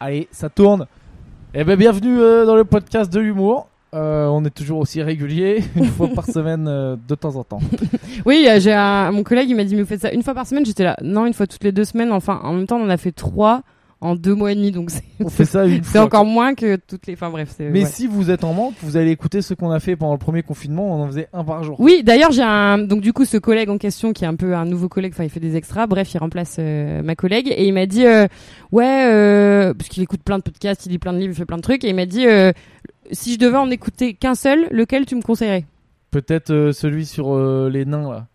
Allez, ça tourne. Eh ben bienvenue euh, dans le podcast de l'humour. Euh, on est toujours aussi régulier, une fois par semaine euh, de temps en temps. Oui, j'ai mon collègue il m'a dit mais vous faites ça une fois par semaine? J'étais là, non une fois toutes les deux semaines. Enfin, en même temps on en a fait trois en deux mois et demi, donc c'est encore moins que toutes les. Enfin bref. Mais ouais. si vous êtes en manque, vous allez écouter ce qu'on a fait pendant le premier confinement. On en faisait un par jour. Oui, d'ailleurs j'ai un donc du coup ce collègue en question qui est un peu un nouveau collègue. Enfin il fait des extras. Bref, il remplace euh, ma collègue et il m'a dit euh, ouais euh, parce qu'il écoute plein de podcasts, il lit plein de livres, il fait plein de trucs et il m'a dit euh, si je devais en écouter qu'un seul, lequel tu me conseillerais? Peut-être celui sur les nains là.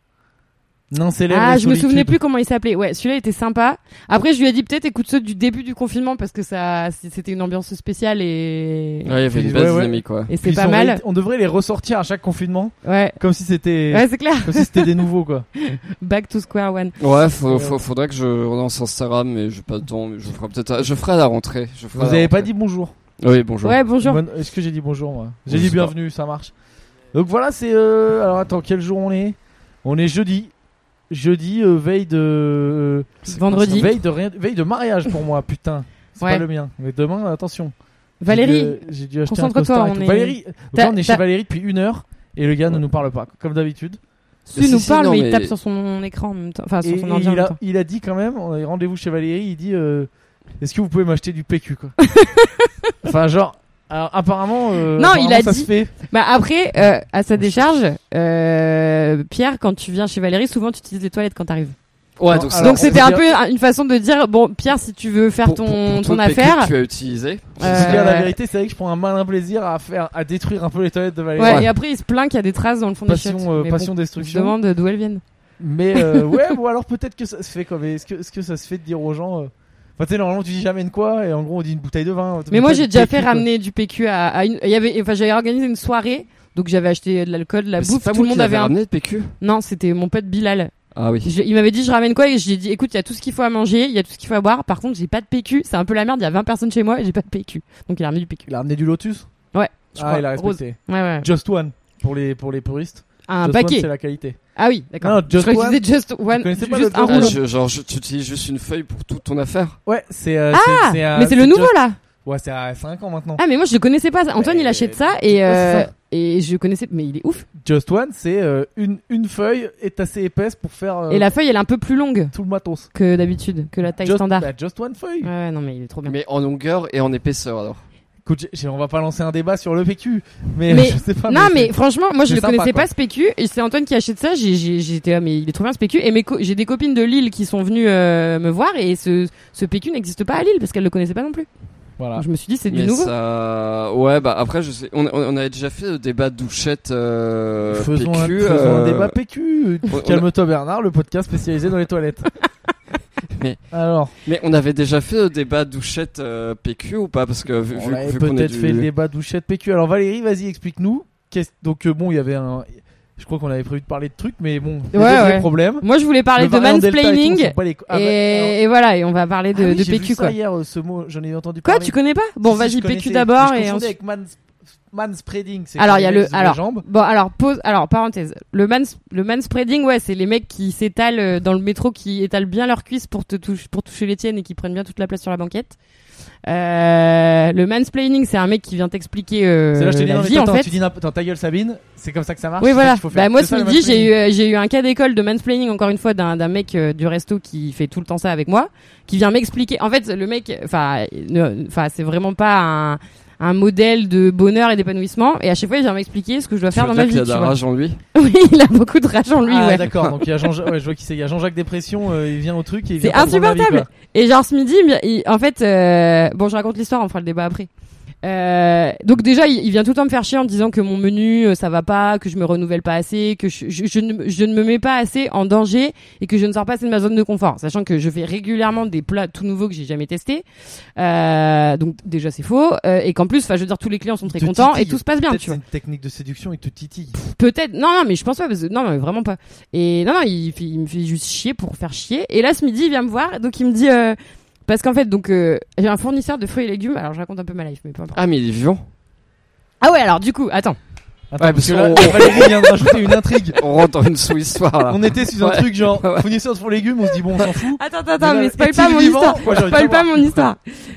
Nains célèbres. Ah, et je me souvenais plus comment il s'appelait. Ouais, celui-là était sympa. Après, je lui ai dit peut-être écoute ceux du début du confinement parce que ça, c'était une ambiance spéciale et Ouais, il y avait une belle ouais. dynamique, quoi. et c'est pas on mal. On devrait les ressortir à chaque confinement, Ouais, comme si c'était, ouais, c'est clair. comme si c'était des nouveaux quoi. Back to square one. Ouais, faut, Ouais. faut- faudrait que je relance Instagram, mais j'ai pas le temps, mais je ferai peut-être, je ferai à la rentrée. Je ferai Vous avez pas dit bonjour. Oui, bonjour. Ouais, bonjour. Est-ce que j'ai dit bonjour moi? J'ai Je dit pas. bienvenue, ça marche. Donc voilà, c'est euh, alors attends, quel jour on est? On est jeudi. Jeudi euh, veille de euh, Vendredi. Veille de rien... veille de mariage pour moi, putain. C'est Ouais. pas le mien. Mais demain, attention. J'ai Valérie, dû, euh, j'ai dû acheter un concentre-toi, costard et on tout. est- Valérie, donc T'as- là, on est chez t'as- Valérie depuis une heure et le gars ne nous parle pas, comme d'habitude. tu Mais si, nous si, parles, non, mais, il mais- tape sur son écran en même temps. Enfin, sur Et, son et ordi en il, même a, temps. il a dit quand même, on a rendez-vous chez Valérie, il dit euh, Est-ce que vous pouvez m'acheter du PQ quoi Enfin, genre, alors, apparemment, euh, Non, il a ça dit- se fait. Bah après, euh, à sa décharge, euh, Pierre, quand tu viens chez Valérie, souvent tu utilises les toilettes quand t'arrives. Ouais, donc, alors, c'était un peu un- une façon de dire bon, Pierre, si tu veux faire pour- ton pour- pour ton affaire, que tu as utilisé. Dire la euh, vérité, c'est vrai que je prends un malin plaisir à faire, à détruire un peu les toilettes de Valérie. Ouais, Ouais. et après il se plaint qu'il y a des traces dans le fond Passion, des chiottes. euh, passion bon, destruction. demande d'où elles viennent. Mais euh, ouais, bon alors peut-être que ça se fait. Mais est-ce que, est-ce que ça se fait de dire aux gens euh, Enfin, tu sais, normalement tu dis jamais de quoi et en gros on dit une bouteille de vin. Mais moi j'ai déjà PQ, fait quoi. ramener du PQ à, à une. Il y avait, enfin j'avais organisé une soirée, donc j'avais acheté de l'alcool, de la Mais bouffe. pas Tout le monde avait un. ramené de PQ. Non, c'était mon pote Bilal. Ah oui. Je- il m'avait dit je ramène quoi et j'ai dit écoute il y a tout ce qu'il faut à manger, il y a tout ce qu'il faut à boire. Par contre j'ai pas de PQ, c'est un peu la merde. Il y a 20 personnes chez moi et j'ai pas de PQ. Donc il a ramené du PQ. Il a ramené du Lotus? Ouais. je Ah, crois. il a Rose. respecté. Ouais ouais. Just One pour les, pour les puristes. Un Just One, paquet. c'est la qualité. Ah oui d'accord. Non, Je Just que One. just one. pas juste un Just Ah, rouleau. je- genre, je- tu utilises juste une feuille pour toute ton affaire. Ouais, c'est. euh, Ah, c'est- c'est, euh, Mais c'est le nouveau Just- là. Ouais, c'est à 5 ans maintenant. Ah mais moi je le connaissais pas. Antoine il achète ça et c'est euh, ça. et je connaissais mais il est ouf. Just One, c'est euh, une, une feuille est assez épaisse pour faire euh, Et la feuille elle est un peu plus longue tout le matos. que d'habitude, que la taille Just, standard. bah, just One feuille. Ouais, ouais, non mais il est trop bien. Mais en longueur et en épaisseur, alors. Écoute, on va pas lancer un débat sur le PQ, mais, Mais- je sais pas. non mais franchement moi je le sympa, connaissais quoi. pas ce PQ et c'est Antoine qui achète ça j'étais là mais il est trop bien ce PQ et j'ai des copines de Lille qui sont venues euh, me voir et ce ce PQ n'existe pas à Lille parce qu'elles le connaissaient pas non plus Voilà. Donc je me suis dit c'est du nouveau ça, ouais, bah après, je sais, on, on, on avait déjà fait le débat douchette euh, faisons, PQ. un, faisons un euh, débat PQ. Calme-toi Bernard, le podcast spécialisé dans les toilettes. Mais- Alors, Mais on avait déjà fait le débat douchette euh, PQ ou pas? Parce que vu, on vu, avait vu peut-être du- fait le débat douchette PQ. Alors Valérie, vas-y, explique-nous. Qu'est-ce- Donc euh, bon, il y avait un. Je crois qu'on avait prévu de parler de trucs, mais bon, il y a Ouais, ouais. problèmes. moi je voulais parler Le de et mansplaining les- Ah, bah, alors- et, voilà et on va parler de, Ah oui, de j'ai vu PQ ça quoi hier, euh, ce mot, j'en ai entendu quoi parler. tu connais pas? Bon Si, vas-y PQ d'abord et ensuite avec mans, c'est Alors, il y a le- alors, jambes. Bon alors pause alors parenthèse le mans le manspreading ouais c'est les mecs qui s'étalent euh, dans le métro qui étalent bien leurs cuisses pour te toucher pour toucher les tiennes et qui prennent bien toute la place sur la banquette. Euh, le mansplaining c'est un mec qui vient t'expliquer euh, C'est là, je te dis, la non, mais vie en fait. tu dis attends, ta gueule Sabine, c'est comme ça que ça marche. Oui voilà. qu'il faut faire. Bah moi ce midi j'ai eu euh, j'ai eu un cas d'école de mansplaining encore une fois d'un d'un mec euh, du resto qui fait tout le temps ça avec moi, qui vient m'expliquer. En fait le mec enfin enfin c'est vraiment pas un un modèle de bonheur et d'épanouissement et à chaque fois il vient m'expliquer ce que je dois Tu faire dans ma vie. qu'il y a de la rage en lui? Oui, il a beaucoup de rage en lui. ah ouais. d'accord, donc il y a Jean, ouais, je vois qui c'est, il y a Jean-Jacques Dépression, euh, il vient au truc et il C'est insupportable. Et genre ce midi, il- il- en fait, euh, bon, je raconte l'histoire, on fera le débat après. Euh, donc déjà, il, il vient tout le temps me faire chier en me disant que mon menu euh, ça va pas, que je me renouvelle pas assez, que je, je, je ne, je ne me mets pas assez en danger et que je ne sors pas assez de ma zone de confort, sachant que je fais régulièrement des plats tout nouveaux que j'ai jamais testés. Euh, donc déjà c'est faux euh, et qu'en plus, enfin je veux dire tous les clients sont très Te contents et tout se passe bien, tu c'est vois. une technique de séduction, il te titille. Peut-être. Non, non, mais je pense pas. Parce que... Non, mais vraiment pas. Et non, non, il, il me fait juste chier pour faire chier. Et là, ce midi, il vient me voir. Donc, il me dit. Parce qu'en fait, donc, euh, j'ai un fournisseur de fruits et légumes. Alors, je raconte un peu ma life, mais peu importe. Ah, mais il est vivant. Ah ouais, alors, du coup, attends. Attends, Ouais, parce parce que là, Valérie vient de rajouter une intrigue. On rentre dans une sous-histoire là. On était sur un Ouais. truc genre Ouais. fournisseur de fruits et légumes, on se dit bon, on s'en fout. Attends, attends, attends, mais spoil pas mon histoire. Moi, Spoil pas mon histoire.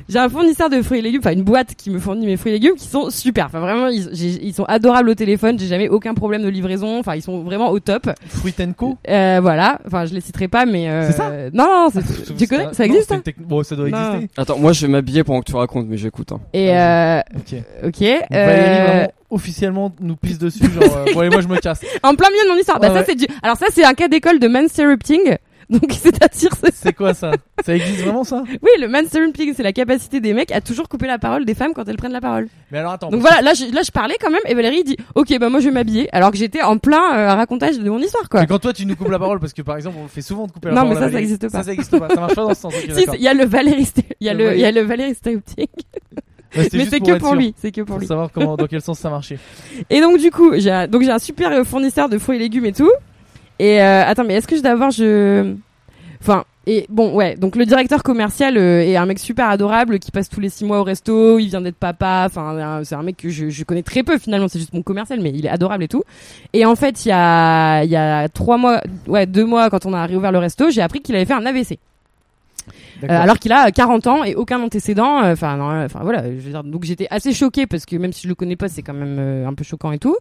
J'ai un fournisseur de fruits et légumes, enfin une boîte qui me fournit mes fruits et légumes qui sont super. Enfin vraiment, ils, j'ai- ils sont adorables au téléphone. J'ai jamais aucun problème de livraison. Enfin, ils sont vraiment au top. Fruit Co. Euh, voilà. Enfin, je les citerai pas, mais euh, C'est ça Non, non, c'est- tu connais? Ça existe Non, hein? techn- Bon, ça doit Non. exister. Attends, moi je vais m'habiller pendant que tu racontes, mais j'écoute. Hein. Et euh, Ok. ok. Officiellement nous pisse dessus genre euh, bon allez moi je me casse. en plein milieu de mon histoire. bah Ouais, ça ouais. c'est du. Alors ça c'est un cas d'école de mansirupting. Donc c'est-à-dire c'est- C'est quoi ça? Ça existe vraiment ça? Oui le mansirupting c'est la capacité des mecs à toujours couper la parole des femmes quand elles prennent la parole. Mais alors attends. Donc voilà là je, là je parlais quand même et Valérie dit ok bah moi je vais m'habiller alors que j'étais en plein euh, racontage de mon histoire quoi. Mais quand toi tu nous coupes la parole parce que par exemple on fait souvent de couper la Non, parole. mais ça, à ça Valérie. existe pas. Ça ça existe pas. Ça marche pas dans ce sens. ok, Si d'accord. il y a le Valérie sté- il y a Le le il y a le Valérie mais c'est que pour lui c'est que pour Pour lui. savoir comment dans quel sens ça marchait. Et donc du coup, j'ai donc j'ai un super euh, fournisseur de fruits et légumes et tout. Et euh, attends, mais est-ce que je dois avoir je enfin et bon ouais, donc le directeur commercial euh, est un mec super adorable qui passe tous les six mois au resto, il vient d'être papa, enfin c'est un mec que je, je connais très peu finalement, c'est juste mon commercial mais il est adorable et tout. Et en fait, il y a il y a trois mois ouais, deux mois quand on a réouvert le resto, j'ai appris qu'il avait fait un AVC. Euh, alors qu'il a 40 ans et aucun antécédent. euh, Enfin, non, enfin voilà. Je veux dire, donc j'étais assez choquée parce que même si je le connais pas, c'est quand même euh, un peu choquant et tout.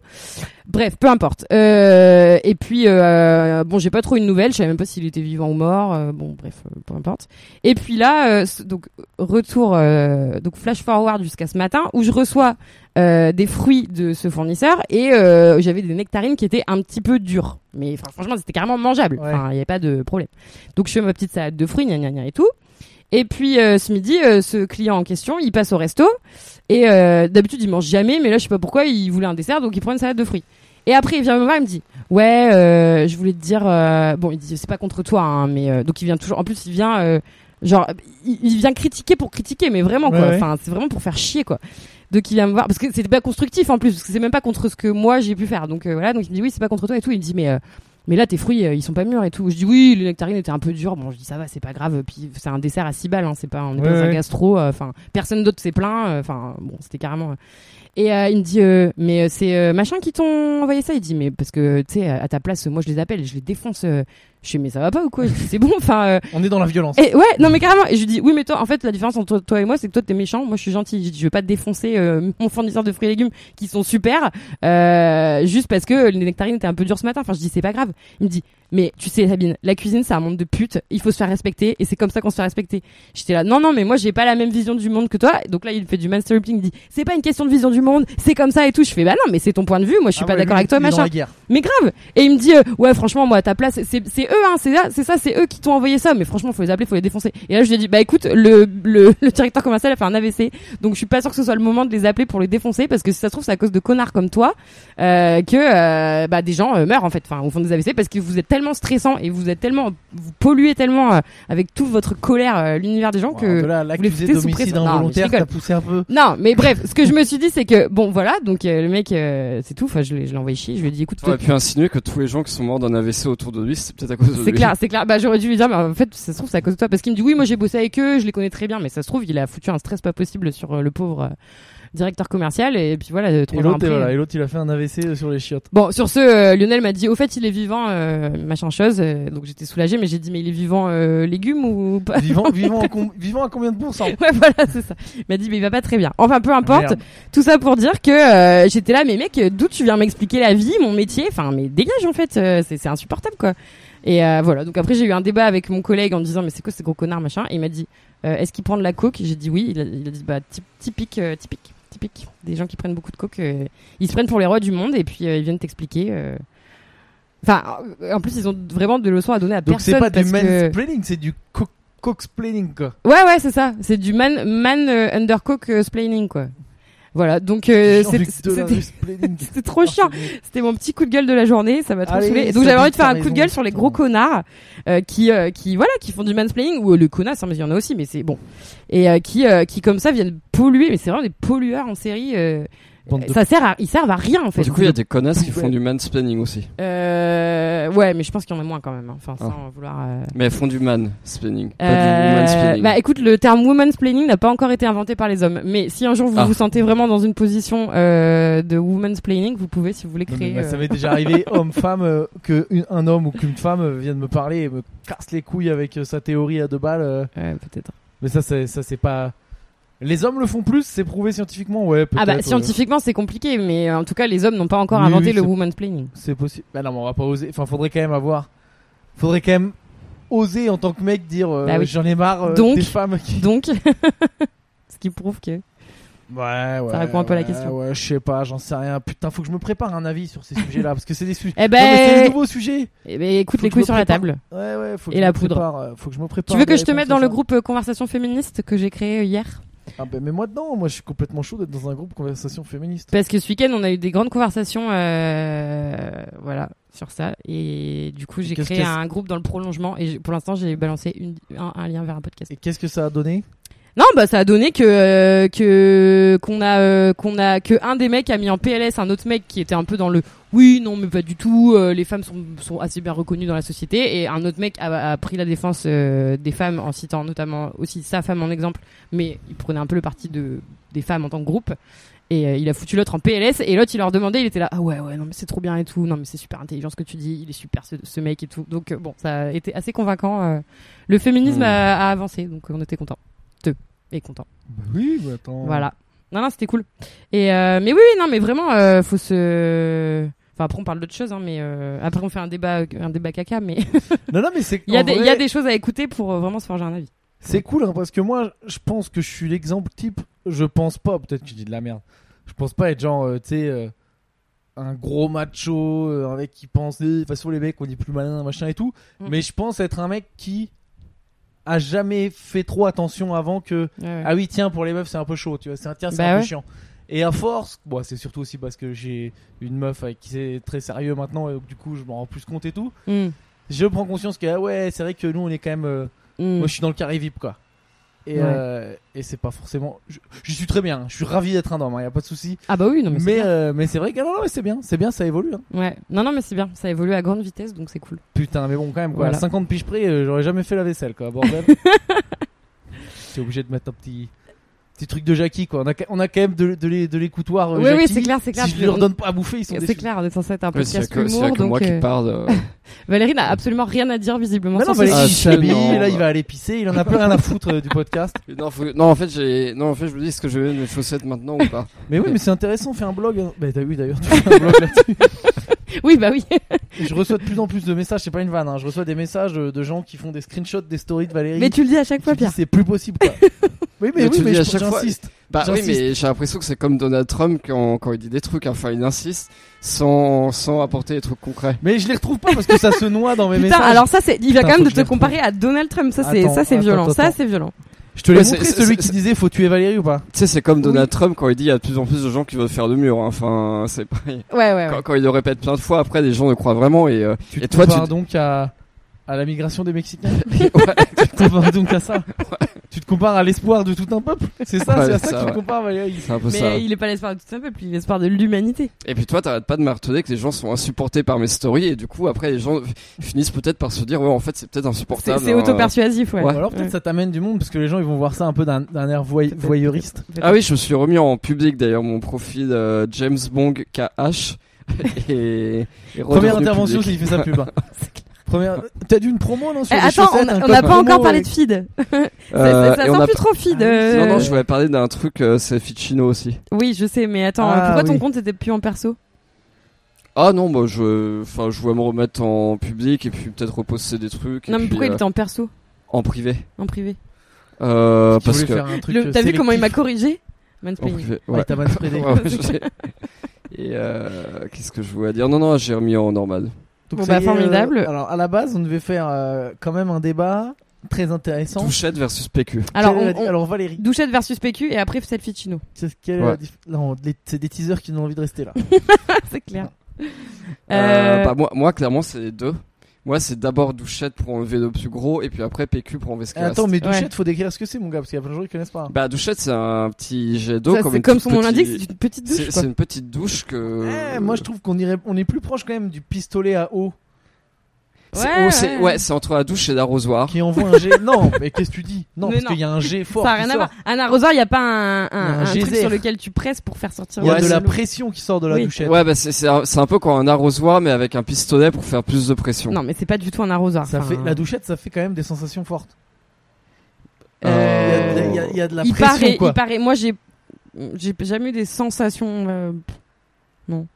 Bref, peu importe. Euh, et puis euh, bon, j'ai pas trop une nouvelle. Je savais même pas s'il était vivant ou mort. euh, bon, bref, euh, peu importe. Et puis là, euh, donc retour, euh, donc flash forward jusqu'à ce matin où je reçois euh, des fruits de ce fournisseur et euh, j'avais des nectarines qui étaient un petit peu dures. Mais enfin, franchement, c'était carrément mangeable. Ouais. Enfin, il y avait pas de problème. Donc je fais ma petite salade de fruits, gna gna gna et tout. Et puis euh, ce midi, euh, ce client en question, il passe au resto et euh, d'habitude il mange jamais, mais là je sais pas pourquoi il voulait un dessert, donc il prend une salade de fruits. Et après il vient me voir, il me dit ouais, euh, je voulais te dire, euh, bon il dit c'est pas contre toi, hein, mais euh, donc il vient toujours, en plus il vient euh, genre il, il vient critiquer pour critiquer, mais vraiment Ouais, quoi, ouais. enfin c'est vraiment pour faire chier quoi. Donc il vient me voir parce que c'était pas constructif en plus, parce que c'est même pas contre ce que moi j'ai pu faire. Donc euh, voilà, donc il me dit oui c'est pas contre toi et tout, il me dit mais euh, mais là tes fruits euh, ils sont pas mûrs et tout. Je dis oui les nectarines étaient un peu dures. Bon je dis ça va c'est pas grave. Puis c'est un dessert à 6 balles. Hein, c'est pas on est pas Ouais, un gastro. euh, Enfin personne d'autre s'est plaint. Enfin bon c'était carrément. Et euh, il me dit euh, mais euh, c'est euh, machin qui t'ont envoyé ça? Il dit mais parce que tu sais à ta place moi je les appelle je les défonce. Je dis mais ça va pas ou quoi? Je dis, C'est bon enfin. euh, On est dans la violence. et ouais, non mais carrément. Et je lui dis oui mais toi en fait la différence entre toi et moi c'est que toi t'es méchant, moi je suis gentil. Je dis je vais pas te défoncer euh, mon fournisseur de fruits et légumes qui sont super euh, juste parce que les nectarines étaient un peu dures ce matin. Enfin je dis c'est pas grave. Il me dit mais tu sais Sabine, la cuisine c'est un monde de putes, il faut se faire respecter et c'est comme ça qu'on se fait respecter. J'étais là non non mais moi j'ai pas la même vision du monde que toi. Donc là il fait du master il dit c'est pas une question de vision du monde, c'est comme ça et tout. Je fais bah non mais c'est ton point de vue, moi je suis Ah pas ouais, d'accord lui, avec toi machin. Mais grave. Et il me dit euh, ouais franchement moi à ta place c'est c'est eux hein c'est ça c'est ça c'est eux qui t'ont envoyé ça mais franchement faut les appeler faut les défoncer. Et là je lui ai dit bah écoute le le, le directeur commercial a fait un AVC donc je suis pas sûr que ce soit le moment de les appeler pour les défoncer parce que si ça se trouve c'est à cause de connards comme toi euh, que euh, bah des gens euh, meurent en fait enfin au fond des AVC parce que vous êtes tellement stressant et vous êtes tellement vous polluez tellement euh, avec toute votre colère euh, l'univers des gens Ouais, que de là, vous les foutez sous pression. Non, mais je involontaire t'as poussé un peu. non, mais bref, ce que je me suis dit, c'est que bon, voilà, donc euh, le mec, euh, c'est tout. Enfin, je l'ai, je l'ai envoyé chier. Je lui ai dit, écoute, Tu aurais pu insinuer que tous les gens qui sont morts d'un AVC autour de lui, c'est peut-être à cause. C'est clair, c'est clair. Bah j'aurais dû lui dire, mais en fait, ça se trouve c'est à cause de toi, parce qu'il me dit oui, moi j'ai bossé avec eux, je les connais très bien, mais ça se trouve il a foutu un stress pas possible sur euh, le pauvre euh, directeur commercial, et puis voilà, euh, trois Et jours l'autre, après. voilà, et l'autre, il a fait un AVC sur les chiottes. Bon, sur ce, euh, Lionel m'a dit, au fait, il est vivant, euh, machin chose, euh, donc j'étais soulagée, mais j'ai dit, mais il est vivant euh, légumes ou pas? Vivant, vivant, com- vivant à combien de pourcents Ouais, voilà, c'est ça. Il m'a dit, mais il va pas très bien. Enfin, peu importe. Merde. Tout ça pour dire que euh, j'étais là, mais mec, d'où tu viens m'expliquer la vie, mon métier? Enfin, mais dégage en fait, euh, c'est c'est insupportable quoi. Et euh, voilà, donc après j'ai eu un débat avec mon collègue en disant, mais c'est quoi ces gros connards machin? Et il m'a dit, euh, est-ce qu'il prend de la coke? J'ai dit oui. Il a, il a dit, bah typ- typique, euh, typique, typique. Des gens qui prennent beaucoup de coke, euh, ils se prennent pour les rois du monde et puis euh, ils viennent t'expliquer. Enfin, en plus ils ont vraiment de leçons à donner à Donc personne c'est pas du parce que... mansplaining, c'est du co- coxplaining quoi. Ouais, ouais, c'est ça. C'est du man, man euh, undercook euh, splaining, quoi. Voilà, donc euh, c'était trop chiant. C'était mon petit coup de gueule de la journée, ça m'a trop saoulé. Donc j'avais envie de faire un coup de gueule sur les gros connards euh, qui euh, qui voilà, qui font du mansplaining ou euh, le connasse, hein, mais il y en a aussi, mais c'est bon. Et euh, qui euh, qui comme ça viennent polluer, mais c'est vraiment des pollueurs en série. Euh, Bande de- Ça sert à, ils servent à rien en fait. Du coup, il y a des connasses qui font du mansplaining aussi. Euh, ouais, mais je pense qu'il y en a moins quand même. hein. Enfin, Ah. sans vouloir. euh, Mais elles font du mansplaining, pas Euh, du mansplaining. bah écoute, le terme woman's planning n'a pas encore été inventé par les hommes. Mais si un jour vous Ah. vous sentez vraiment dans une position euh, de woman's planning, vous pouvez, si vous voulez Non, mais créer. moi, ça euh, m'est déjà arrivé, homme-femme, euh, que une- un homme ou qu'une femme euh, vienne me parler et me casse les couilles avec euh, sa théorie à deux balles. euh. ouais, peut-être. Mais ça, c'est ça, c'est pas. Les hommes le font plus, c'est prouvé scientifiquement, ouais. Ah bah scientifiquement c'est compliqué, mais en tout cas les hommes n'ont pas encore Oui, inventé oui, le woman's planning. C'est possible. Bah non, mais on va pas oser. Enfin, faudrait quand même avoir. Faudrait quand même oser en tant que mec dire euh, Bah oui. j'en ai marre euh, Donc- des femmes qui. Donc, ce qui prouve que. Ouais, ouais. répond un peu à la question. Ouais, je sais pas, j'en sais rien. Putain, faut que je me prépare un avis sur ces sujets-là parce que c'est des sujets. Eh mais c'est des ben, nouveaux sujets. eh ben, écoute Faut les couilles sur la table. Ouais, ouais. Faut que Et je la me poudre. prépare, euh, Faut que je me prépare. Tu veux que je te mette dans le ça. groupe euh, Conversation Féministe que j'ai créé hier? Ah ben mais moi dedans, moi je suis complètement chaud d'être dans un groupe conversation féministe. Parce que ce week-end on a eu des grandes conversations, euh, voilà, sur ça. Et du coup j'ai créé un groupe dans le prolongement. Et pour l'instant j'ai balancé une- un, un lien vers un podcast. Et qu'est-ce que ça a donné? Non, bah ça a donné que euh, que qu'on a euh, qu'on a que un des mecs a mis en PLS un autre mec qui était un peu dans le oui non mais pas du tout euh, les femmes sont sont assez bien reconnues dans la société et un autre mec a, a pris la défense euh, des femmes en citant notamment aussi sa femme en exemple mais il prenait un peu le parti de des femmes en tant que groupe et euh, il a foutu l'autre en PLS et l'autre il leur demandait il était là ah ouais ouais non mais c'est trop bien et tout non mais c'est super intelligent ce que tu dis il est super ce, ce mec et tout donc euh, bon ça a été assez convaincant euh. le féminisme Hmm. a, a avancé donc on était contents deux et contents Bah oui, bah attends. voilà. Non, non, c'était cool. Et euh, mais oui, oui, non, mais vraiment, euh, faut se. Enfin, après, on parle d'autres choses, hein, mais euh, après, on fait un débat, un débat caca, mais Non non mais c'est il y a des, il y a des choses à écouter pour euh, vraiment se forger un avis. C'est cool hein, parce que moi je pense que je suis l'exemple type, je pense pas, peut-être que je dis de la merde. Je pense pas être genre tu sais un gros macho, un mec qui pense de toute façon les mecs on est plus malin machin et tout, Mm. mais je pense être un mec qui a jamais fait trop attention avant que Ouais, ouais. Ah oui, tiens, pour les meufs, c'est un peu chaud, tu vois. C'est un, tiens, c'est Bah un ouais. peu chiant. Et à force, bon, c'est surtout aussi parce que j'ai une meuf avec qui c'est très sérieux maintenant, et donc, du coup, je m'en rends plus compte et tout. Mm. Je prends conscience que, ah ouais, c'est vrai que nous, on est quand même. euh, Mm. Moi, je suis dans le carré VIP, quoi. Et, Ouais. euh, et c'est pas forcément. Je, je suis très bien, hein. je suis ravi d'être un homme, il y a pas de souci. Ah bah oui, non mais, c'est Mais, bien. euh, mais c'est vrai que, non, non, mais c'est bien, c'est bien, ça évolue. hein. Ouais. Non, non, mais c'est bien. Ça évolue à grande vitesse, donc c'est cool. Putain, mais bon, quand même, quoi. Voilà. À 50 piges près, euh, j'aurais jamais fait la vaisselle, quoi, bordel. T'es obligé de mettre un petit. Petit truc de Jackie quoi. On a, on quand même de, de les, de l'écoutoir. euh, oui, oui, c'est clair, c'est clair. Si je leur donne pas à bouffer, ils sont C'est clair, on est censé être un Ouais, s'il y a podcast que, humour, moi donc qui euh, parle. euh, Valérie n'a absolument rien à dire visiblement. Mais non, Valérie, Ah, il s'habille, tellement. là il va aller pisser, il en a plus rien à foutre euh, du podcast. Non, faut- non, en fait, j'ai, non, en fait, je me dis, est-ce que je vais mettre mes chaussettes maintenant ou pas Mais oui, mais c'est intéressant, fais un blog. hein. Bah t'as vu d'ailleurs, tu fais un blog là-dessus. Oui, bah oui. Et je reçois de plus en plus de messages, c'est pas une vanne, hein. je reçois des messages de gens qui font des screenshots des stories de Valérie. mais tu le dis à chaque fois, Pierre. c'est plus possible quoi. Oui, mais, Mais oui, tu mais dis à chaque fois- j'insiste. Bah oui, mais j'ai l'impression que c'est comme Donald Trump quand, quand il dit des trucs, enfin, il insiste sans, sans apporter des trucs concrets. Mais je les retrouve pas parce que ça se noie dans mes Putain, messages. alors ça, c'est, il vient Putain, quand même de te comparer à Donald Trump. Ça, c'est, ça, c'est attends, violent. Ça, c'est violent. Je te l'ai Ouais, montré c'est- celui qui disait faut tuer Valérie ou pas? Tu sais, c'est comme Donald Oui. Trump quand il dit il y a de plus en plus de gens qui veulent faire de mur. hein. Enfin, c'est pareil. Ouais, ouais, ouais. Quand, quand il le répète plein de fois, après, les gens le croient vraiment et, euh, Tu te Et toi, tu- donc à, à la migration des Mexicains ouais. Tu te compares donc à ça Tu te compares à l'espoir de tout un peuple C'est ça, Ouais, c'est à ça, ça, que tu te compares Valérie c'est un peu Mais ça. il est pas l'espoir de tout un peuple, il est l'espoir de l'humanité. Et puis toi, t'arrêtes pas de marteler que les gens sont insupportés par mes stories et du coup, après, les gens finissent peut-être par se dire, ouais, en fait, c'est peut-être insupportable. c'est hein. auto-persuasif, ouais. Ou alors peut-être Ouais. ça t'amène du monde parce que les gens ils vont voir ça un peu d'un d'un air voy- voyeuriste. Ah oui, je me suis remis en public d'ailleurs mon profil euh, James Bong KH et, et Première intervention, il fait sa pub. hein. Première... T'as dû une promo non sur Eh, les attends, on n'a pas promo encore parlé avec- de feed. Euh, ça sent plus trop feed. Ah euh, Non, non, je voulais parler d'un truc, euh, c'est Ficino aussi. Oui, je sais, mais attends, Ah, pourquoi ton compte était plus en perso? Ah non, moi je, enfin, je voulais me remettre en public et puis peut-être reposter des trucs. et Non, mais puis, pourquoi il euh, était en perso? en privé En privé euh, Parce voulait que euh, T'as vu comment il m'a corrigé? En Mansplaining. privé. Ouais, Ouais. Ouais, je sais. Et qu'est-ce que je voulais dire? Non, non, j'ai remis en normal. Donc, Bon, bah, est, formidable. euh, alors à la base, on devait faire euh, quand même un débat très intéressant. Touchette versus PQ. Alors, on- on- alors Valérie, Douchette versus PQ et après selfie Chino. c'est est Ouais. la des teasers qui ont envie de rester là. c'est clair. Euh, Euh, bah, moi, moi, clairement, c'est deux. Moi, c'est d'abord douchette pour enlever le plus gros, et puis après PQ pour enlever ce qui Attends, reste. mais douchette, Ouais. faut décrire ce que c'est, mon gars, parce qu'il y a plein de gens qui connaissent pas. Bah, douchette, c'est un petit jet d'eau. Comme comme son nom l'indique, c'est une petite douche. C'est une petite douche que. Eh, moi, je trouve qu'on irait, on est plus proche quand même du pistolet à eau Ouais, oh, c'est- ouais. ouais, c'est entre la douche et l'arrosoir. qui envoie un jet. non, mais qu'est-ce que tu dis? Non, Mais parce non. qu'il y a un jet fort. Ça n'a qui rien à sort. voir. Un arrosoir, il n'y a pas un, un, Il y a un un truc geyser. sur lequel tu presses pour faire sortir Il y a Ouais, de c'est la l'eau. pression qui sort de la Oui. douchette. Ouais, bah c'est c'est un, c'est un peu comme un arrosoir, mais avec un pistolet pour faire plus de pression. Non, mais c'est pas du tout un arrosoir. Ça Enfin, fait, la douchette, ça fait quand même des sensations fortes. euh, Il y a de- il y a- il y a de la il pression, paraît, quoi. il paraît. Moi, j'ai, j'ai jamais eu des sensations. euh, Non,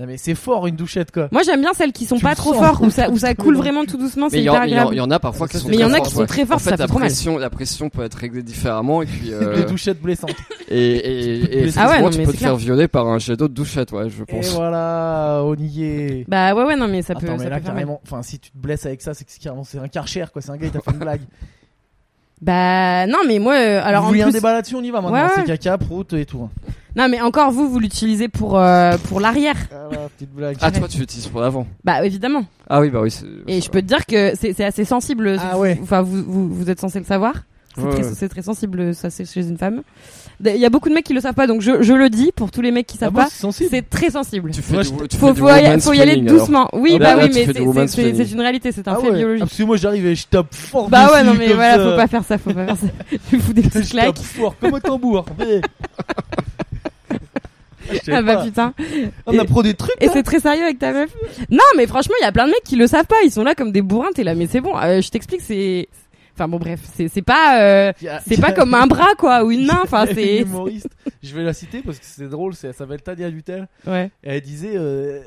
mais c'est fort une douchette, quoi. Moi, j'aime bien celles qui sont Tu pas trop fortes, où ça, où ça coule non. vraiment tout doucement. Mais C'est il y, en- hyper il y en- il agréable. y en a parfois qui sont Mais il y très en a fortes, qui sont très fortes, En fait, ça la fait trop mal. pression, la pression peut être réglée différemment et puis euh, Des douchettes blessantes. et et, et Ah ouais, non, tu peux te faire violer par un jet d'eau de douchette, ouais, je Et pense. voilà, on y est. Bah ouais, ouais, non, mais ça peut, Attends, ça mais là, peut faire mal. carrément, enfin, si tu te blesses avec ça, c'est carrément, c'est un karcher, quoi. C'est un gars, il t'a fait une blague. Bah non, mais moi, euh, alors vous en voulez un débat là-dessus, on y va maintenant. C'est caca, prout et tout. Non, mais encore vous, vous l'utilisez pour euh, pour l'arrière. Voilà, petite blague. Ah, toi, tu l'utilises pour l'avant. Bah évidemment. Ah oui, bah oui. Et je peux te dire que c'est c'est assez sensible. Ah ouais. Enfin, vous, vous, vous êtes censé le savoir. C'est Ouais, très, ouais. c'est très sensible, ça, c'est chez une femme. Il y a beaucoup de mecs qui le savent pas, donc je, je le dis pour tous les mecs qui Ah savent bon, pas. c'est très sensible. Tu fais du, je- tu Faut, fais faut, y, faut y aller alors. doucement. Oui, Ah bah bah, là, oui, mais c'est- une réalité, c'est un Ah fait ouais. biologique. Ah, parce que moi j'arrive et je tape fort. Bah ouais, non mais voilà, ça. faut pas faire ça, faut pas faire ça. Tu fous des petites Je claques. tape fort comme un tambour. Ah bah pas. putain. On apprend des trucs. Et là. c'est très sérieux avec ta meuf. Non, mais franchement, il y a plein de mecs qui le savent pas. Ils sont là comme des bourrins. T'es là, mais c'est bon. euh, je t'explique, c'est. Enfin bon, bref, c'est c'est pas euh, c'est pas a- comme un bras quoi ou une main. Enfin c'est. humoriste. Je vais la citer parce que c'est drôle. Elle s'appelle Tania Dutel. Ouais, Et elle disait, euh,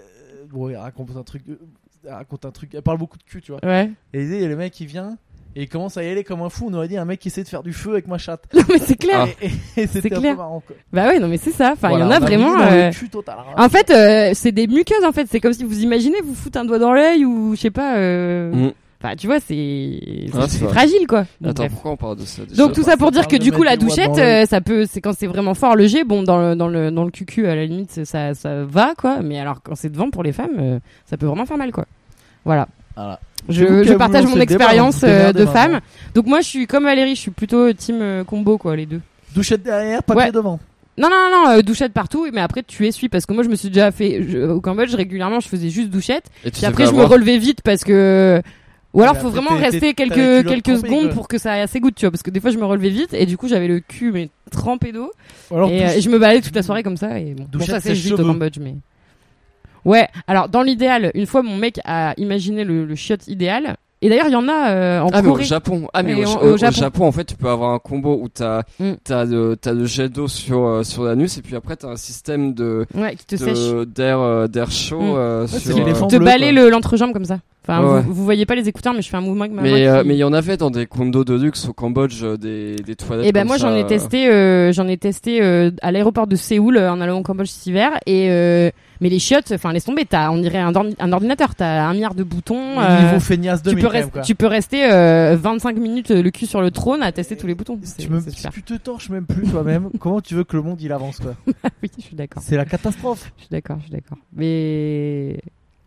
bon, elle raconte un truc, euh, elle raconte un truc. Elle parle beaucoup de cul, tu vois. ouais. Et elle disait, il y a le mec qui vient et il commence à y aller comme un fou. On aurait dit un mec qui essaie de faire du feu avec ma chatte. Non mais c'est clair. Et, et- et c'était un clair. peu marrant. Quoi. Bah ouais, non mais c'est ça. Enfin, il y en a vraiment. euh, total. En fait, euh, c'est des muqueuses en fait. C'est comme si vous imaginez vous foutre un doigt dans l'œil ou je sais pas. euh, Mm. Enfin, tu vois, c'est Ah, fragile quoi. Bon, Attends, bref. pourquoi on parle de ça déjà Donc tout ça pour ça dire que du coup la douchette, euh, ça peut, c'est quand c'est vraiment fort le jet, bon dans le dans le dans le cucu à la limite ça ça va quoi, mais alors quand c'est devant pour les femmes, euh, ça peut vraiment faire mal quoi. Voilà. Voilà. Je, partage mon expérience euh, de femme. Donc moi je suis comme Valérie, je suis plutôt team euh, combo quoi les deux. Douchette derrière, papier Ouais. devant. Non non non, non, euh, douchette partout, mais après tu essuies parce que moi je me suis déjà fait je- au Cambodge régulièrement je faisais juste douchette, Et puis après je me relevais vite parce que ou alors faut vraiment rester quelques quelques secondes pour que ça aille assez goût tu vois parce que des fois je me relevais vite et du coup j'avais le cul mais trempé d'eau et, euh, je me baladais toute la soirée comme ça et bon, bon Douchette ça c'est vite au. Cambodge mais ouais alors dans l'idéal une fois mon mec a imaginé le, le chiotte idéal et d'ailleurs il y en a euh, en Ah mais au Corée Japon, ah mais au, Japon. En fait tu peux avoir un combo où t'as Mm. t'as le jet d'eau sur euh, sur l'anus et puis après t'as un système de ouais qui te sèche de- d'air euh, d'air chaud Mm. euh, sur. l'éléphant. euh, te bleu, balayer l'entrejambe comme ça enfin Ouais, ouais. vous, vous voyez pas les écouteurs mais je fais un mouvement avec ma main Mais euh, qui- mais il y en avait dans des condos de luxe au Cambodge euh, des des toilettes. Et ben comme moi j'en ça, ai euh. testé, euh, j'en ai testé euh, à l'aéroport de Séoul euh, en allant au Cambodge cet hiver et euh, mais les chiottes, enfin laisse tomber, t'as on dirait un, ordi- un ordinateur, t'as un milliard de boutons. euh, Niveau feignasse de tu peux, rest- tu peux rester euh, 25 minutes euh, le cul sur le trône à tester tous les boutons. Tu, me, si tu te torches même plus toi-même, comment tu veux que le monde il avance quoi oui, je suis d'accord. C'est la catastrophe. Je suis d'accord, je suis d'accord. Mais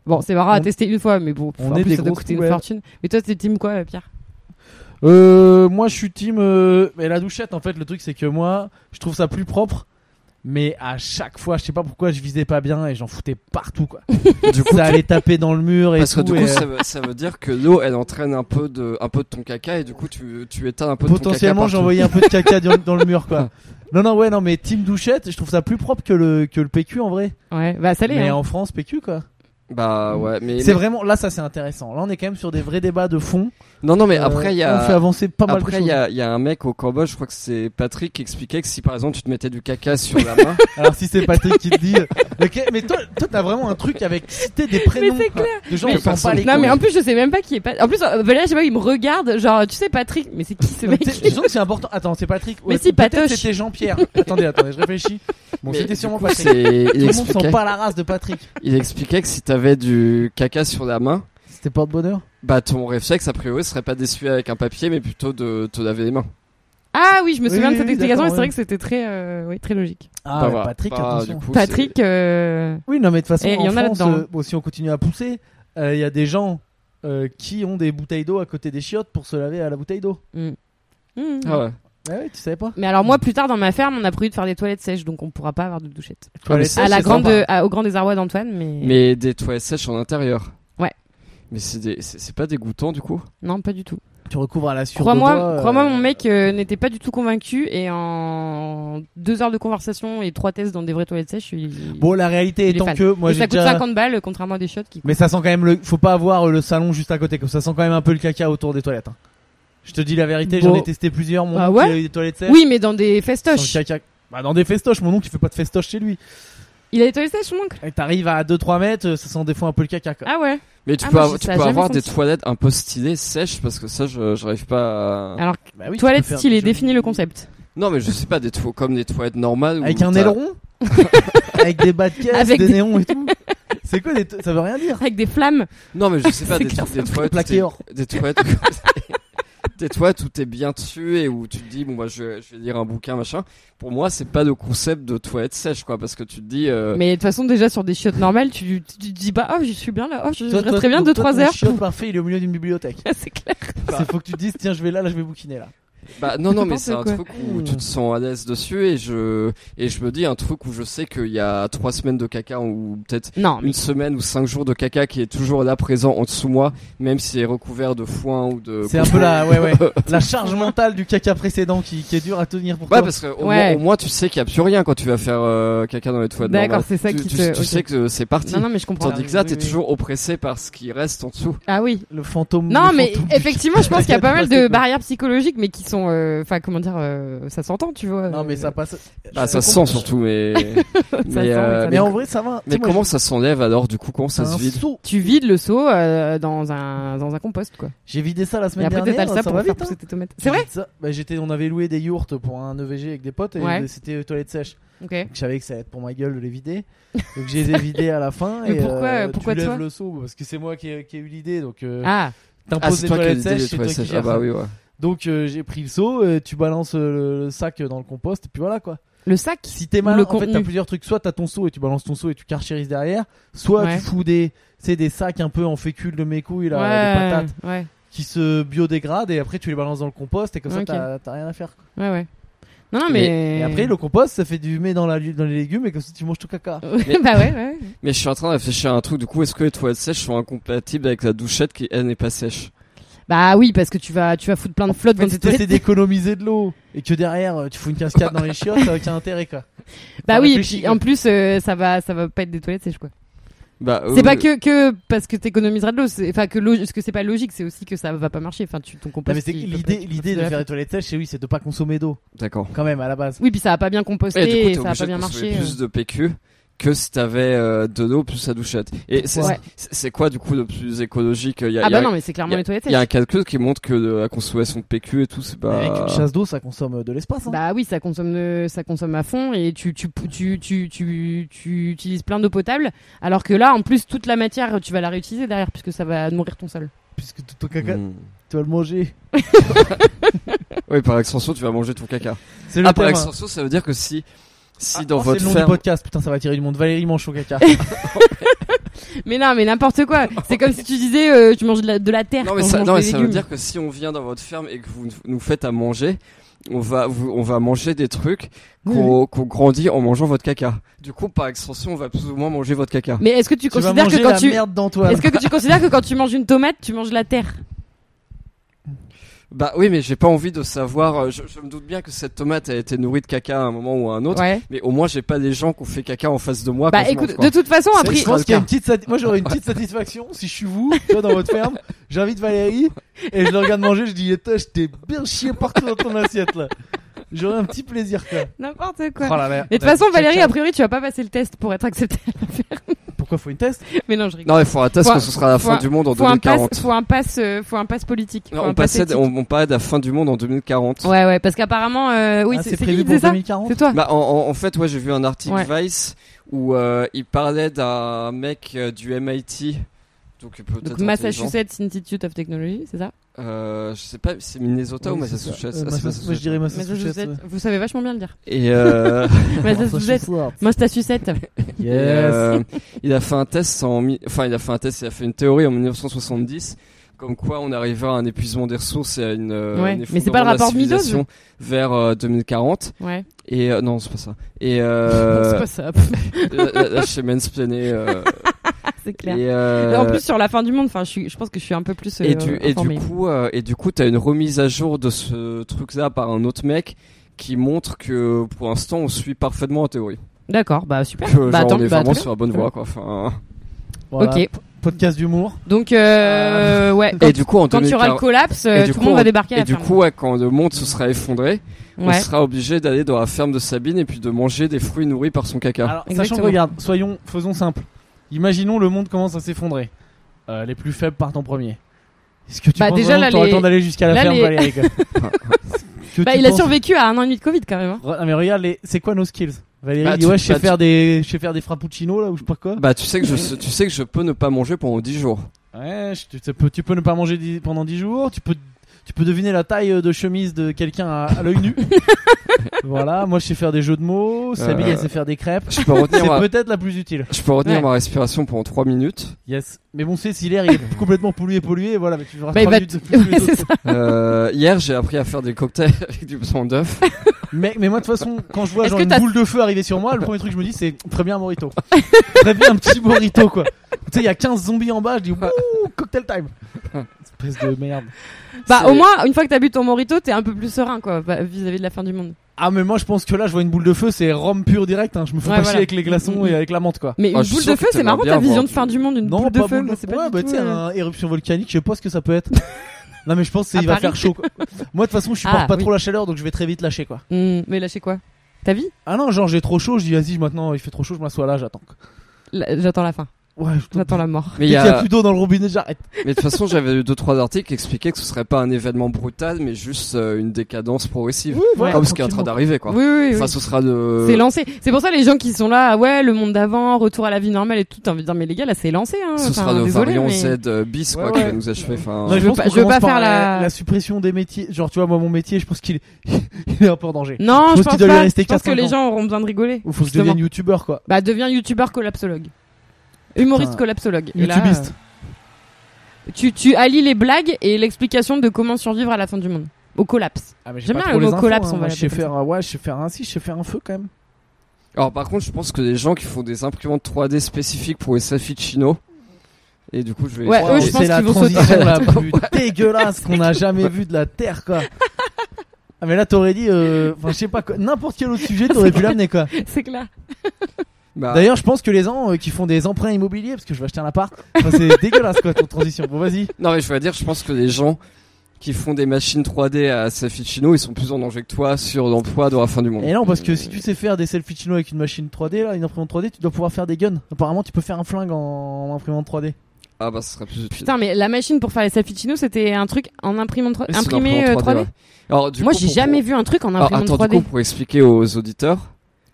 bon, c'est marrant à On- tester une fois, mais bon, on en est plus, des ça doit coûter une fortune. Mais toi, t'es team quoi, euh, Pierre? Euh, moi je suis team. Euh, mais la douchette en fait, le truc c'est que moi je trouve ça plus propre. Mais à chaque fois, je sais pas pourquoi je visais pas bien et j'en foutais partout quoi. Du coup, ça allait taper dans le mur et parce que tout. du coup et, ça veut, ça veut dire que l'eau elle entraîne un peu de un peu de ton caca et du coup tu tu étales un peu de ton caca potentiellement j'envoyais un peu de caca dans, dans le mur quoi. Non non ouais non mais team douchette, je trouve ça plus propre que le que le PQ en vrai. Ouais, bah ça l'est. Mais hein. en France PQ quoi. Bah ouais mais C'est mais- vraiment là ça c'est intéressant. Là on est quand même sur des vrais débats de fond. non non mais Euh, après il y on fait a avancer pas mal de après il y a il y a un mec au Cambodge je crois que c'est Patrick qui expliquait que si par exemple tu te mettais du caca sur la main Alors si c'est Patrick qui te dit, ok, mais toi, toi t'as vraiment un truc avec citer des prénoms c'est quoi, de gens Mais- qui s'en pas les Non, mais en plus, je sais même pas qui est Patrick. En plus, euh, Valérie, je sais pas, il me regarde, genre, tu sais, Patrick, mais c'est qui ce mec disons que c'est important. Attends, c'est Patrick. Mais Ouais, si, peut-être Patoche. C'était Jean-Pierre. attendez, attendez, je réfléchis. Bon, c'était sûrement coup, Patrick. Tout le monde sent pas la race de Patrick. il expliquait que si t'avais du caca sur la main C'était pas de bonheur. bah ton réflexe a priori serait pas d'essuyer avec un papier mais plutôt de te laver les mains Ah oui, je me souviens oui, de cette oui, explication, et c'est vrai que c'était très, euh, oui, très logique. Ah, Bah. Patrick, Bah, attention. du coup, Patrick, euh, Oui, non, mais de toute façon, Et il y en en a France, là-dedans. euh, bon, si on continue à pousser, euh, il y a des gens euh, qui ont des bouteilles d'eau à côté des chiottes pour se laver à la bouteille d'eau. Mmh. Ah ouais. Ah ouais, tu savais pas Mais alors moi plus tard dans ma ferme on a prévu de faire des toilettes sèches donc on pourra pas avoir de douchette. Toilettes ça, à sèches, la c'est grande sympa. à- au grand désarroi d'Antoine mais... Mais des toilettes sèches en intérieur. Ouais. Mais c'est des- c'est c'est pas dégoûtant du coup? Non pas du tout. Tu recouvres à la sur Crois-moi crois-moi mon mec euh, n'était pas du tout convaincu et en deux heures de conversation et trois tests dans des vraies toilettes sèches il... Bon, la réalité Il est étant fan. que moi Et j'ai ça coûte déjà. 50 balles contrairement à des shots qui Mais ça sent quand même le. Faut pas avoir euh, le salon juste à côté, comme ça sent quand même un peu le caca autour des toilettes. hein. Je te dis la vérité, j'en ai testé plusieurs. Mon Ah oncle, ouais il a eu des toilettes sèches. Oui mais dans des festoches. caca. Bah, dans des festoches, mon oncle il fait pas de festoche chez lui. Il a des toilettes sèches son oncle? Et t'arrives à 2-3 mètres, euh, ça sent des fois un peu le caca. Quoi. Ah ouais. Mais tu Ah, peux, moi, avoir, tu peux avoir des toilettes un peu stylées, sèches, parce que ça, je j'arrive pas à... Alors Bah oui, tu toilette peux faire stylée des jeux- définis le concept. Non, mais je sais pas, des to- comme des toilettes normales. Avec un aileron Avec des bas de caisse, Avec des, des- néons et tout C'est quoi des Ça veut rien dire. Avec des flammes. Non, mais je sais pas, des, des toilettes. or. Des toilettes. toilettes où t'es bien dessus et où tu te dis, bon, bah, je, je vais lire un bouquin, machin. Pour moi, c'est pas le concept de toilette sèche, quoi, parce que tu te dis, euh, Mais de toute façon déjà sur des chiottes normales tu, tu, tu te dis pas oh je suis bien là oh je, je Toi, toi, resterai bien donc 2 toi, 3 ton heures. chiotte parfait, il est au milieu d'une bibliothèque. c'est clair. C'est faut que tu te dises, tiens, je vais là, là, je vais bouquiner là. Bah non non mais c'est un quoi. truc où tu te sens à l'aise dessus et je et je me dis un truc où je sais qu'il y a trois semaines de caca ou peut-être mais une semaine ou cinq jours de caca qui est toujours là présent en dessous de moi même si c'est recouvert de foin ou de C'est un peu la, ouais, ouais, la charge mentale du caca précédent qui, qui est dur à tenir pour Ouais toi. parce que au, Ouais. moins, au moins, tu sais qu'il y a plus rien quand tu vas faire euh, caca dans les toilettes D'accord, c'est ça tu, qui tu, te- tu sais que c'est parti. non non mais je comprends. Tandis que là t'es toujours oppressé par ce qui reste en dessous. Ah oui. Le fantôme. Non le mais effectivement je pense qu'il y a pas mal de barrières psychologiques mais qui sont euh, enfin comment dire euh, ça s'entend tu vois. Non mais euh, ça passe. Bah Je ça sent surtout mais ça mais, sent, euh, Mais en vrai, ça va. mais moi, comment je- ça s'enlève alors du coup comment ça un se vide seau. Tu vides le seau euh, dans un dans un compost quoi. J'ai vidé ça la Et semaine après dernière. t'étales ça ça pour va faire vite. hein. pousser tes tomates. C'est vrai. Bah, j'étais, on avait loué des yourtes pour un EVG avec des potes et Ouais. c'était toilettes sèches. Ok. Donc, je savais que ça allait être pour ma gueule de les vider. Donc je les ai vidés à la fin. Mais et, pourquoi- euh, pourquoi tu toi lèves le seau parce que c'est moi qui ai, qui ai eu l'idée. Donc euh, Ah Ah t'imposes c'est les toi qui as toilettes sèches. Ah bah oui ouais. Donc euh, j'ai pris le seau, euh, tu balances euh, le sac dans le compost et puis voilà quoi. le sac. Si t'es malin, le en fait t'as plusieurs trucs. Soit t'as ton seau et tu balances ton seau et tu carchérises derrière. Soit Ouais. tu fous des, c'est des sacs un peu en fécule de mes couilles là, ouais. des patates Ouais. qui se biodégradent et après tu les balances dans le compost et comme ça Ok. t'as t'as rien à faire. Ouais ouais. Non non mais. Et après le compost ça fait du mets dans, la, dans les légumes et comme ça tu manges tout caca. bah ouais ouais. Mais je suis en train de réfléchir à un truc du coup est-ce que les toilettes sèches sont incompatibles avec la douchette qui elle n'est pas sèche? Bah oui parce que tu vas tu vas foutre plein de flotte En fait, dans tes toilettes. d'économiser de l'eau et que derrière euh, tu fous une cascade dans les chiottes, ça a aucun intérêt quoi. Bah oui et puis en plus euh, ça va ça va pas être des toilettes sèches quoi. Bah C'est euh, pas que que parce que t'économiseras de l'eau, c'est- enfin que parce que c'est pas logique, c'est aussi que ça va pas marcher. Enfin tu ton compost. l'idée l'idée de faire les toilettes sèches, c'est oui, c'est de pas consommer d'eau D'accord. quand même à la base. Oui puis ça va pas bien composter Et du coup, et t'es ça obligé pas de bien marcher. plus de PQ que si t'avais euh, de l'eau plus la douchette. Et c'est Ouais. c'est- c'est quoi du coup le plus écologique Il y a, Ah il y a- bah non mais c'est clairement il y a- les toilettes il y a un calcul qui montre que de- la consommation de PQ et tout, c'est pas. Avec une chasse d'eau, ça consomme de l'espace. Hein. Bah oui, ça consomme euh, ça consomme à fond et tu tu tu tu tu, tu utilises plein d'eau potable alors que là en plus toute la matière tu vas la réutiliser derrière puisque ça va nourrir ton sol. Puisque tout ton caca, Hmm. tu vas le manger. Oui, par extension, tu vas manger ton caca. C'est le Ah, par thème. hein. extension, ça veut dire que si, si Ah, dans oh, votre c'est le nom ferme. du podcast. Putain, ça va tirer du monde. Valérie mange son caca. Mais non, mais n'importe quoi. C'est comme si tu disais euh, tu manges de la, de la terre Non, mais quand ça, non, mais ça veut dire que si on vient dans votre ferme et que vous nous faites à manger, on va, vous- on va manger des trucs qu'on qu'on grandit en mangeant votre caca. Du coup, par extension, on va plus ou moins manger votre caca. Mais est-ce que tu, considères que quand la tu est-ce que tu considères que quand tu manges une tomate, tu manges la terre Bah oui, mais j'ai pas envie de savoir. euh, Je, je me doute bien que cette tomate a été nourrie de caca à un moment ou à un autre. Ouais. Mais au moins, j'ai pas des gens qui ont fait caca en face de moi. Bah écoute, mange, de toute façon après je pense qu'il y a une petite moi j'aurais une petite satisfaction si je suis vous, tu vois, dans votre ferme, j'invite Valérie et je le regarde manger, je dis "Étais, je t'ai bien chié partout dans ton assiette là." J'aurais un petit plaisir quoi. n'importe quoi. Oh là là. Mais de toute façon, Valérie, a priori, tu vas pas passer le test pour être acceptée. Pourquoi faut une test? Mais non, je rigole. Non, il faut un test Faut que ce sera la fin un- du monde en faut un pass, 2040. faut un pass, euh, faut un pass politique. Faut Non, un on, pass passait, on, on parlait de la fin du monde en 2040. Ouais, ouais, parce qu'apparemment, euh, oui, Ah, c'est prévu pour disait ça 2040 C'est toi. Bah, en, en- en fait, ouais, j'ai vu un article Ouais. Vice où euh, il parlait d'un mec euh, du MIT Donc. Massachusetts Institute of Technology, c'est ça? Euh, je sais pas, c'est Minnesota ou Oui, c'est. Massachusetts? Euh, Ah, c'est Massa- Moi je dirais Massachusetts. Massachusetts. ouais. Vous savez vachement bien le dire. Et euh, Massachusetts. Massachusetts. Et, Yes. euh, il a fait un test en, enfin, il a fait un test, il a fait une théorie en 1970, comme quoi on arrivait à un épuisement des ressources et à une, euh, Ouais, un mais c'est pas le effondrement de la rapport Meadows civilisation vers euh, 2040. Ouais. Et euh, non, c'est pas ça. Et c'est euh, pas ça. là, là, là, je sais mansplainer. Euh, c'est clair. et euh, En plus sur la fin du monde, enfin, je suis, je pense que je suis un peu plus. et euh, du et du coup euh, et du coup t'as une remise à jour de ce truc-là par un autre mec qui montre que pour l'instant on suit parfaitement la théorie. D'accord, bah super. Que bah genre, attends, on est bah, vraiment sur la bonne voie quoi. Enfin. Voilà, Ok. Podcast d'humour. Donc euh, ouais. Quand, Et du coup en quand il y aura le 2040 collapse, euh, tout coup, le monde va débarquer à Et la du ferme. coup, ouais, quand le monde se sera effondré, on sera obligé d'aller dans la ferme de Sabine et puis de manger des fruits nourris par son caca. Alors, sachant Exactement. que regarde, soyons, faisons simple. Imaginons le monde commence à s'effondrer. Euh, les plus faibles partent en premier. Est-ce que tu Bah, penses déjà, là, que t'auras les- le temps d'aller jusqu'à la là, ferme les- Valérie Bah il a survécu à un an et demi de Covid quand même. hein. Mais regarde, les... c'est quoi nos skills? Valérie Bah, dit tu- ouais, je sais bah, tu- faire des, je sais faire des frappuccinos là ou je sais pas quoi. Bah, tu sais que je, tu sais que je peux ne pas manger pendant 10 jours. Ouais, je- tu, peux, tu peux ne pas manger pendant 10 jours. Tu peux, tu peux deviner la taille de chemise de quelqu'un à, à l'œil nu. voilà, moi je sais faire des jeux de mots. Sabine Euh, elle sait faire des crêpes. Je peux retenir, C'est ma, peut-être la plus utile. je peux retenir Ouais. ma respiration pendant 3 minutes. Yes. Mais bon, c'est si l'air il est complètement pollué, pollué, voilà, mais tu verras Bah, il trois va minutes de t- plus que les ouais, ça. Euh, hier, j'ai appris à faire des cocktails avec du blanc d'œuf. Mais, mais moi de toute façon, quand je vois genre une boule de feu arriver sur moi, le premier truc que je me dis c'est très bien un morito. très bien un petit morito quoi. Tu sais, il y a 15 zombies en bas, je dis wouh, cocktail time. Espèce de merde. Bah C'est- au moins une fois que t'as bu ton morito, t'es un peu plus serein quoi vis-à-vis de la fin du monde. Ah mais moi je pense que là je vois une boule de feu, c'est rhum pur direct. Hein. Je me fais Ouais, pas voilà. chier avec les glaçons Mm, et mm. avec la menthe quoi. Mais Ah, une boule de feu, c'est marrant bien ta vision de fin du monde, une non, boule de feu. boule moi, de c'est pas Ouais, du bah tout, tu sais, euh, un éruption volcanique, je sais pas ce que ça peut être. non mais je pense qu'il va faire chaud. Quoi. Moi de toute façon je supporte Ah, pas oui. trop la chaleur donc je vais très vite lâcher quoi. hmm, mais lâchez quoi? Ta vie? Ah non genre j'ai trop chaud, je dis vas-y maintenant il fait trop chaud, je m'assois là, j'attends. J'attends la fin. Ouais, je J'attends la mort. Mais il y qu'il y a a, plus d'eau dans le robinet, j'arrête. mais de toute façon, j'avais eu deux trois articles qui expliquaient que ce serait pas un événement brutal, mais juste euh, une décadence progressive. voilà, Comme ce qui est en train d'arriver, quoi. Oui, oui, oui. Enfin, ce sera de. C'est lancé. C'est pour ça les gens qui sont là, ah ouais, le monde d'avant, retour à la vie normale et tout. T'as envie de dire, mais les gars, là, c'est lancé. Hein. Ce Enfin, sera de désolé, variant mais... Z euh, bis, quoi, Ouais, qui va nous achever. Enfin, Non, Je je veux pas- je veux faire la- la suppression des métiers. Genre, tu vois, moi, mon métier, je pense qu'il est, un peu en danger. Non, Je pense pas. rester Je pense que 4-5 les gens auront besoin de rigoler. Ou faut que je devienne youtubeur, quoi. Bah, deviens youtubeur collapsologue. Humoriste collapsologue. Et là, Youtubiste. euh, tu, tu allies les blagues et l'explication de comment survivre à la fin du monde. Au collapse. Ah, mais j'ai J'aime pas bien trop le les mot infos, collapse, hein. on va Moi, je sais l'appeler faire, euh, ouais, je sais faire un, si, je sais faire un feu quand même. Alors par contre, je pense que les gens qui font des imprimantes 3D spécifiques pour les de Chino, et du coup je vais... Ouais, eux, je pense c'est la qu'ils vont sauter. transition la plus dégueulasse qu'on a jamais vue de la terre, quoi. Ah, mais là, t'aurais dit, euh, enfin, je sais pas, quoi, n'importe quel autre sujet, t'aurais pu l'amener, quoi. c'est clair. Bah, D'ailleurs, je pense que les gens euh, qui font des emprunts immobiliers, parce que je vais acheter un appart, enfin, c'est dégueulasse, quoi, ton transition. Bon, vas-y. non mais je veux dire, je pense que les gens qui font des machines 3D à selfie de Chino, ils sont plus en danger que toi sur l'emploi dans la fin du monde. Et non, parce que si tu sais faire des selfies chinois avec une machine 3D, là, une imprimante 3D, tu dois pouvoir faire des guns. Apparemment, tu peux faire un flingue en, en imprimante 3D. Ah bah ce serait plus utile. Putain, mais la machine pour faire les de nous, c'était un truc en imprimante 3D. C'est une Imprimé euh, imprimante 3D. ouais. Alors, du Moi, j'ai pour- jamais vu un truc en Alors, imprimante attends, 3D. du coup, pour expliquer aux auditeurs,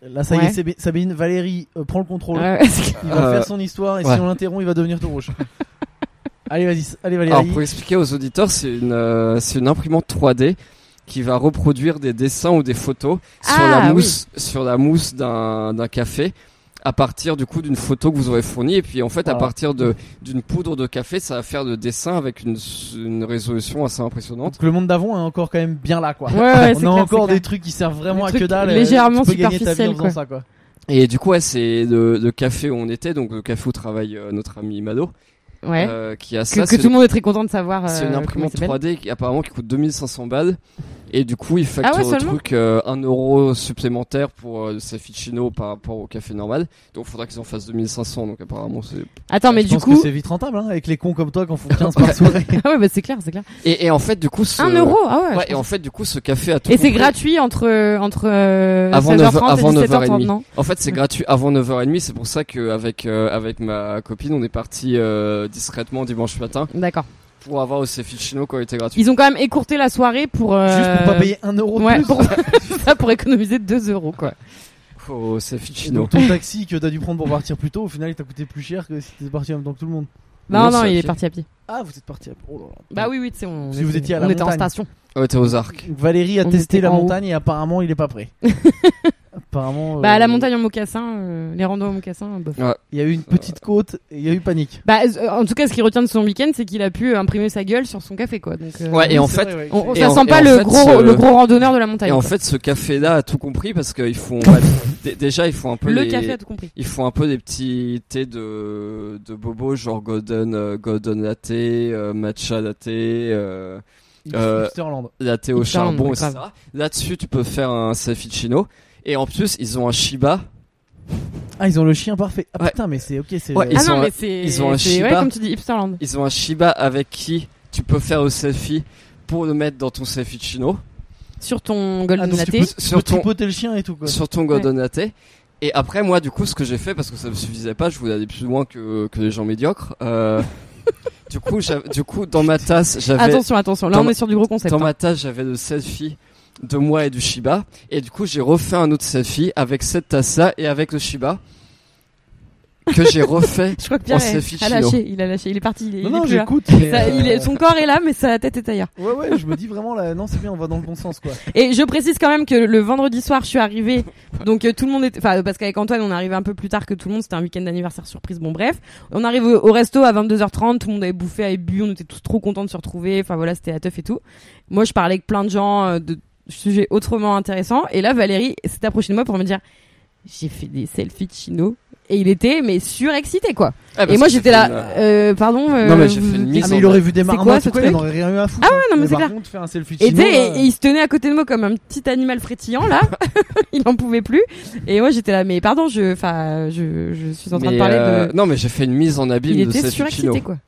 Là, ça y est, Sabine- Valérie euh, prend le contrôle. Ouais. Il va Euh, faire son histoire et ouais. si on l'interrompt, il va devenir tout rouge. allez, vas-y, allez, alors Valérie. pour expliquer aux auditeurs, c'est une, euh, c'est une imprimante 3D qui va reproduire des dessins ou des photos sur Ah, la oui. mousse, sur la mousse d'un, d'un café à partir du coup d'une photo que vous aurez fournie et puis en fait à partir de d'une poudre de café ça va faire de dessins avec une, une résolution assez impressionnante Donc, le monde d'avant est encore quand même bien là, quoi. Ouais, ouais, on c'est a clair, encore des clair. trucs qui servent vraiment Des à que dalle. euh, légèrement superficiels, quoi. ça, quoi. et du coup ouais, c'est le, le café où on était donc le café où travaille euh, notre ami Mado Ouais. euh, qui a que ça que c'est tout le monde est très content de savoir. C'est euh, une comment imprimante il s'appelle. 3D qui apparemment qui coûte 2500 balles. Et du coup, il facture Ah ouais, le truc euh, 1 euro supplémentaire pour euh, sa chino par rapport au café normal. Donc, il faudra qu'ils en fassent 2500. Donc, apparemment, c'est. Attends, mais je du pense coup. que c'est vite rentable, hein, avec les cons comme toi qui en font 15 par soirée. Ah ouais, bah c'est clair, c'est clair. Et, et en fait, du coup, ce. Un euro, ah ouais. Et en fait, du coup, ce café a tout. Et c'est gratuit entre entre euh, Avant 16h30 9 avant et 17h30, 9h30. non? En fait, c'est gratuit avant 9h30. C'est pour ça qu'avec euh, avec ma copine, on est parti euh, discrètement dimanche matin D'accord. pour avoir au chino quand il était gratuit. Ils ont quand même écourté la soirée pour. euh, Juste pour pas payer 1 euro de Ouais, plus. pour ça pour économiser 2 euros quoi. Chino. donc ton taxi que t'as dû prendre pour partir plus tôt, au final il t'a coûté plus cher que si t'étais parti en même temps que tout le monde. Non, Non, c'est il est pied. parti à pied. Ah, vous êtes parti. à- Oh là là. Bah oui, oui, tu sais, on, Si vous était- étiez à la on était en montagne. station. Ouais, t'es aux arcs. Valérie a On testé était la haut. montagne et apparemment il est pas prêt. apparemment. Bah, euh, la montagne en mocassin, euh, les randos en mocassin, bof. Il y a eu une petite côte et il y a eu panique. Bah, euh, en tout cas, ce qui retient de son week-end, c'est qu'il a pu euh, imprimer sa gueule sur son café, quoi. Donc, euh, Ouais, et Oui, en fait, vrai, ouais. on, Et ça en- sent pas le fait, gros, le gros randonneur de la montagne. Et en quoi. fait, ce café-là a tout compris parce qu'ils font bah, déjà ils font un peu le les- café a tout compris. ils font un peu des petits thés de de bobo genre golden euh, golden latte, euh, matcha latte, euh, Euh, Hipsterland. latte au charbon, etc. Là-dessus, tu peux faire un selfie-chino. Et en plus, ils ont un Shiba. Ah, ils ont le chien parfait. Ah Ouais. putain, mais c'est ok, c'est. Ouais, Ils ah non, un- mais c'est. ils ont un c'est- Shiba. Ouais, comme tu dis, Hipsterland. Ils ont un Shiba avec qui tu peux faire le selfie pour le mettre dans ton selfie-chino. Sur ton ah, Golden donc Latte. tu peux, Sur sur ton- tripoter le chien et tout quoi. sur ton golden latte. Et après, moi, du coup, ce que j'ai fait, parce que ça me suffisait pas, je voulais aller plus loin que, que les gens médiocres. Euh, du coup, j'avais- du coup, dans ma tasse, j'avais, Attention, attention. Là, Dans on ma- est sur du gros concept. dans hein. ma tasse, j'avais le selfie de moi et du Shiba. Et du coup, j'ai refait un autre selfie avec cette tasse-là et avec le Shiba. Que j'ai refait. Je crois que Pierre en est- selfie a lâché. Il a lâché. Il est parti. Il est, Non, non, j'écoute. euh, son corps est là, mais sa tête est ailleurs. Ouais, ouais, je me dis vraiment là, non, c'est bien, on va dans le bon sens quoi. Et je précise quand même que le vendredi soir, je suis arrivée. Donc euh, tout le monde était, enfin parce qu'avec Antoine, on est arrivé un peu plus tard que tout le monde. C'était un week-end d'anniversaire surprise. Bon bref, on arrive au, au resto à 22h30. Tout le monde avait bouffé, avait bu. On était tous trop contents de se retrouver. Enfin voilà, c'était la teuf et tout. Moi, je parlais avec plein de gens euh, de sujets autrement intéressants. Et là, Valérie s'est approchée de moi pour me dire, j'ai fait des selfies de chino. Et il était mais surexcité quoi. Ah, et moi j'étais là, une, euh, euh, pardon. euh, Non, mais j'ai fait une mise Ah, mais il aurait vu des quoi, marmottes ce ou quoi, il truc aurait rien eu à foutre. Ah ouais, non, mais c'est par clair. contre, faire un selfie Et, chino, là, et- et il se tenait à côté de moi comme un petit animal frétillant là. il en pouvait plus. Et moi j'étais là, mais pardon, je, enfin, je, je suis en train de parler euh, de. Non, mais j'ai fait une mise en abîme Il de était selfie surexcité chino. quoi.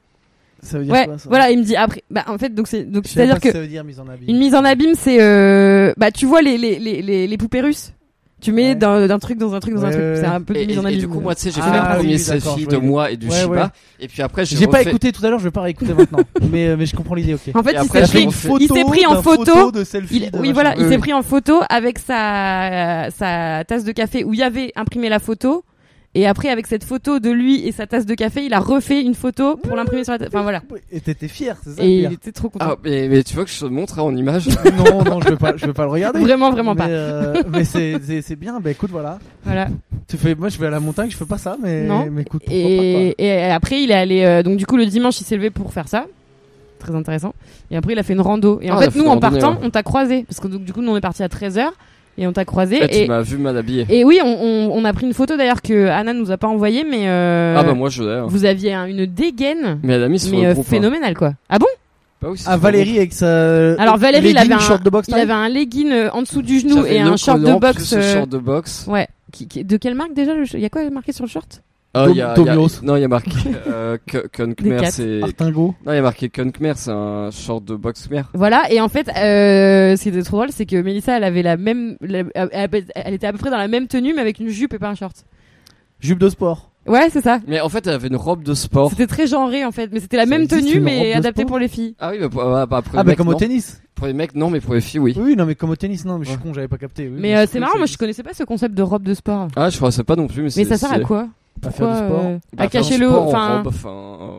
Ça veut dire Ouais, quoi ça voilà, il me dit après. Bah en fait donc c'est donc c'est à dire que ça veut dire mise en abîme. une mise en abîme c'est euh, bah tu vois les les les les, les poupées russes. Tu mets Ouais. d'un d'un truc dans un truc dans un Ouais, truc. ouais, C'est un peu Et, mise et- en et abîme. du coup, moi, tu sais, j'ai Ah, fait le premier oui, selfie de moi et du Ouais, Shiba. ouais. Et puis après, j'ai J'ai pas refait- écouté tout à l'heure, je vais pas réécouter maintenant. mais, euh, mais je comprends l'idée, ok. En fait, Et il après, s'est j'ai pris. refait- il s'est pris en photo. de selfie. Il- de oui, machin. voilà, il s'est oui. pris en photo avec sa sa tasse de café où il y avait imprimé la photo. Et après, avec cette photo de lui et sa tasse de café, il a refait une photo pour l'imprimer sur la tasse. Enfin voilà. Et t'étais fier, c'est ça Et il était trop content. Ah, mais, mais tu vois que je te montre hein, en image. Non, non, je veux pas, je veux pas le regarder. Vraiment, vraiment mais, pas. euh, mais c'est, c'est, c'est bien. Bah écoute, voilà. Voilà. Tu fais, moi, je vais à la montagne, je fais pas ça, mais, Non. mais écoute, Et, et après, il est allé. euh, donc du coup, le dimanche, il s'est levé pour faire ça. Très intéressant. Et après, il a fait une rando. Et en Ah, fait, nous, en partant, ouais. on t'a croisé parce que donc, du coup, nous, on est parti à 13h et on t'a croisé. Eh, tu et m'as vu mal habillé. et oui, on, on, on a pris une photo d'ailleurs que Anna nous a pas envoyée, mais euh, Ah bah moi je l'ai. hein. vous aviez un- une dégaine, Mais elle a mis sur mais le euh, groupe. hein. phénoménale quoi. Ah bon? Bah oui, Ah, Valérie avec sa. Alors, Valérie, il avait un- short de boxe Il avait un legging euh, en dessous du genou et un short de boxe. plus le euh, short de boxe. Ouais. Qui, qui- de quelle marque déjà Il y a quoi marqué sur le short? Ah, il y a- Dom- y a- Domios. Non, il y a marqué euh, Kunkmer, c'est. Artingo. Non, il y a marqué Kunkmer, c'est un short de boxe mer. Voilà, et en fait, euh, ce qui était trop drôle, c'est que Mélissa, elle avait la même, la- elle, était à peu près dans la même tenue, mais avec une jupe et pas un short. Jupe de sport. Ouais, c'est ça. Mais en fait, elle avait une robe de sport. C'était très genré en fait, mais c'était la Ça même tenue, mais adaptée pour les filles. Ah oui, bah, pour, ah, bah, pour les Ah, mais mecs, comme au tennis. Pour les mecs, non, mais pour les filles, oui. Oui, non, mais comme au tennis, non, mais je suis Ouais. con, j'avais pas capté. oui, mais euh, c'est marrant, moi je connaissais pas ce concept de robe de sport. Ah, je crois pas non plus, mais c'est. Mais ça sert à quoi? Pourquoi du sport. euh, Bah, À cacher le. Enfin, robe, enfin,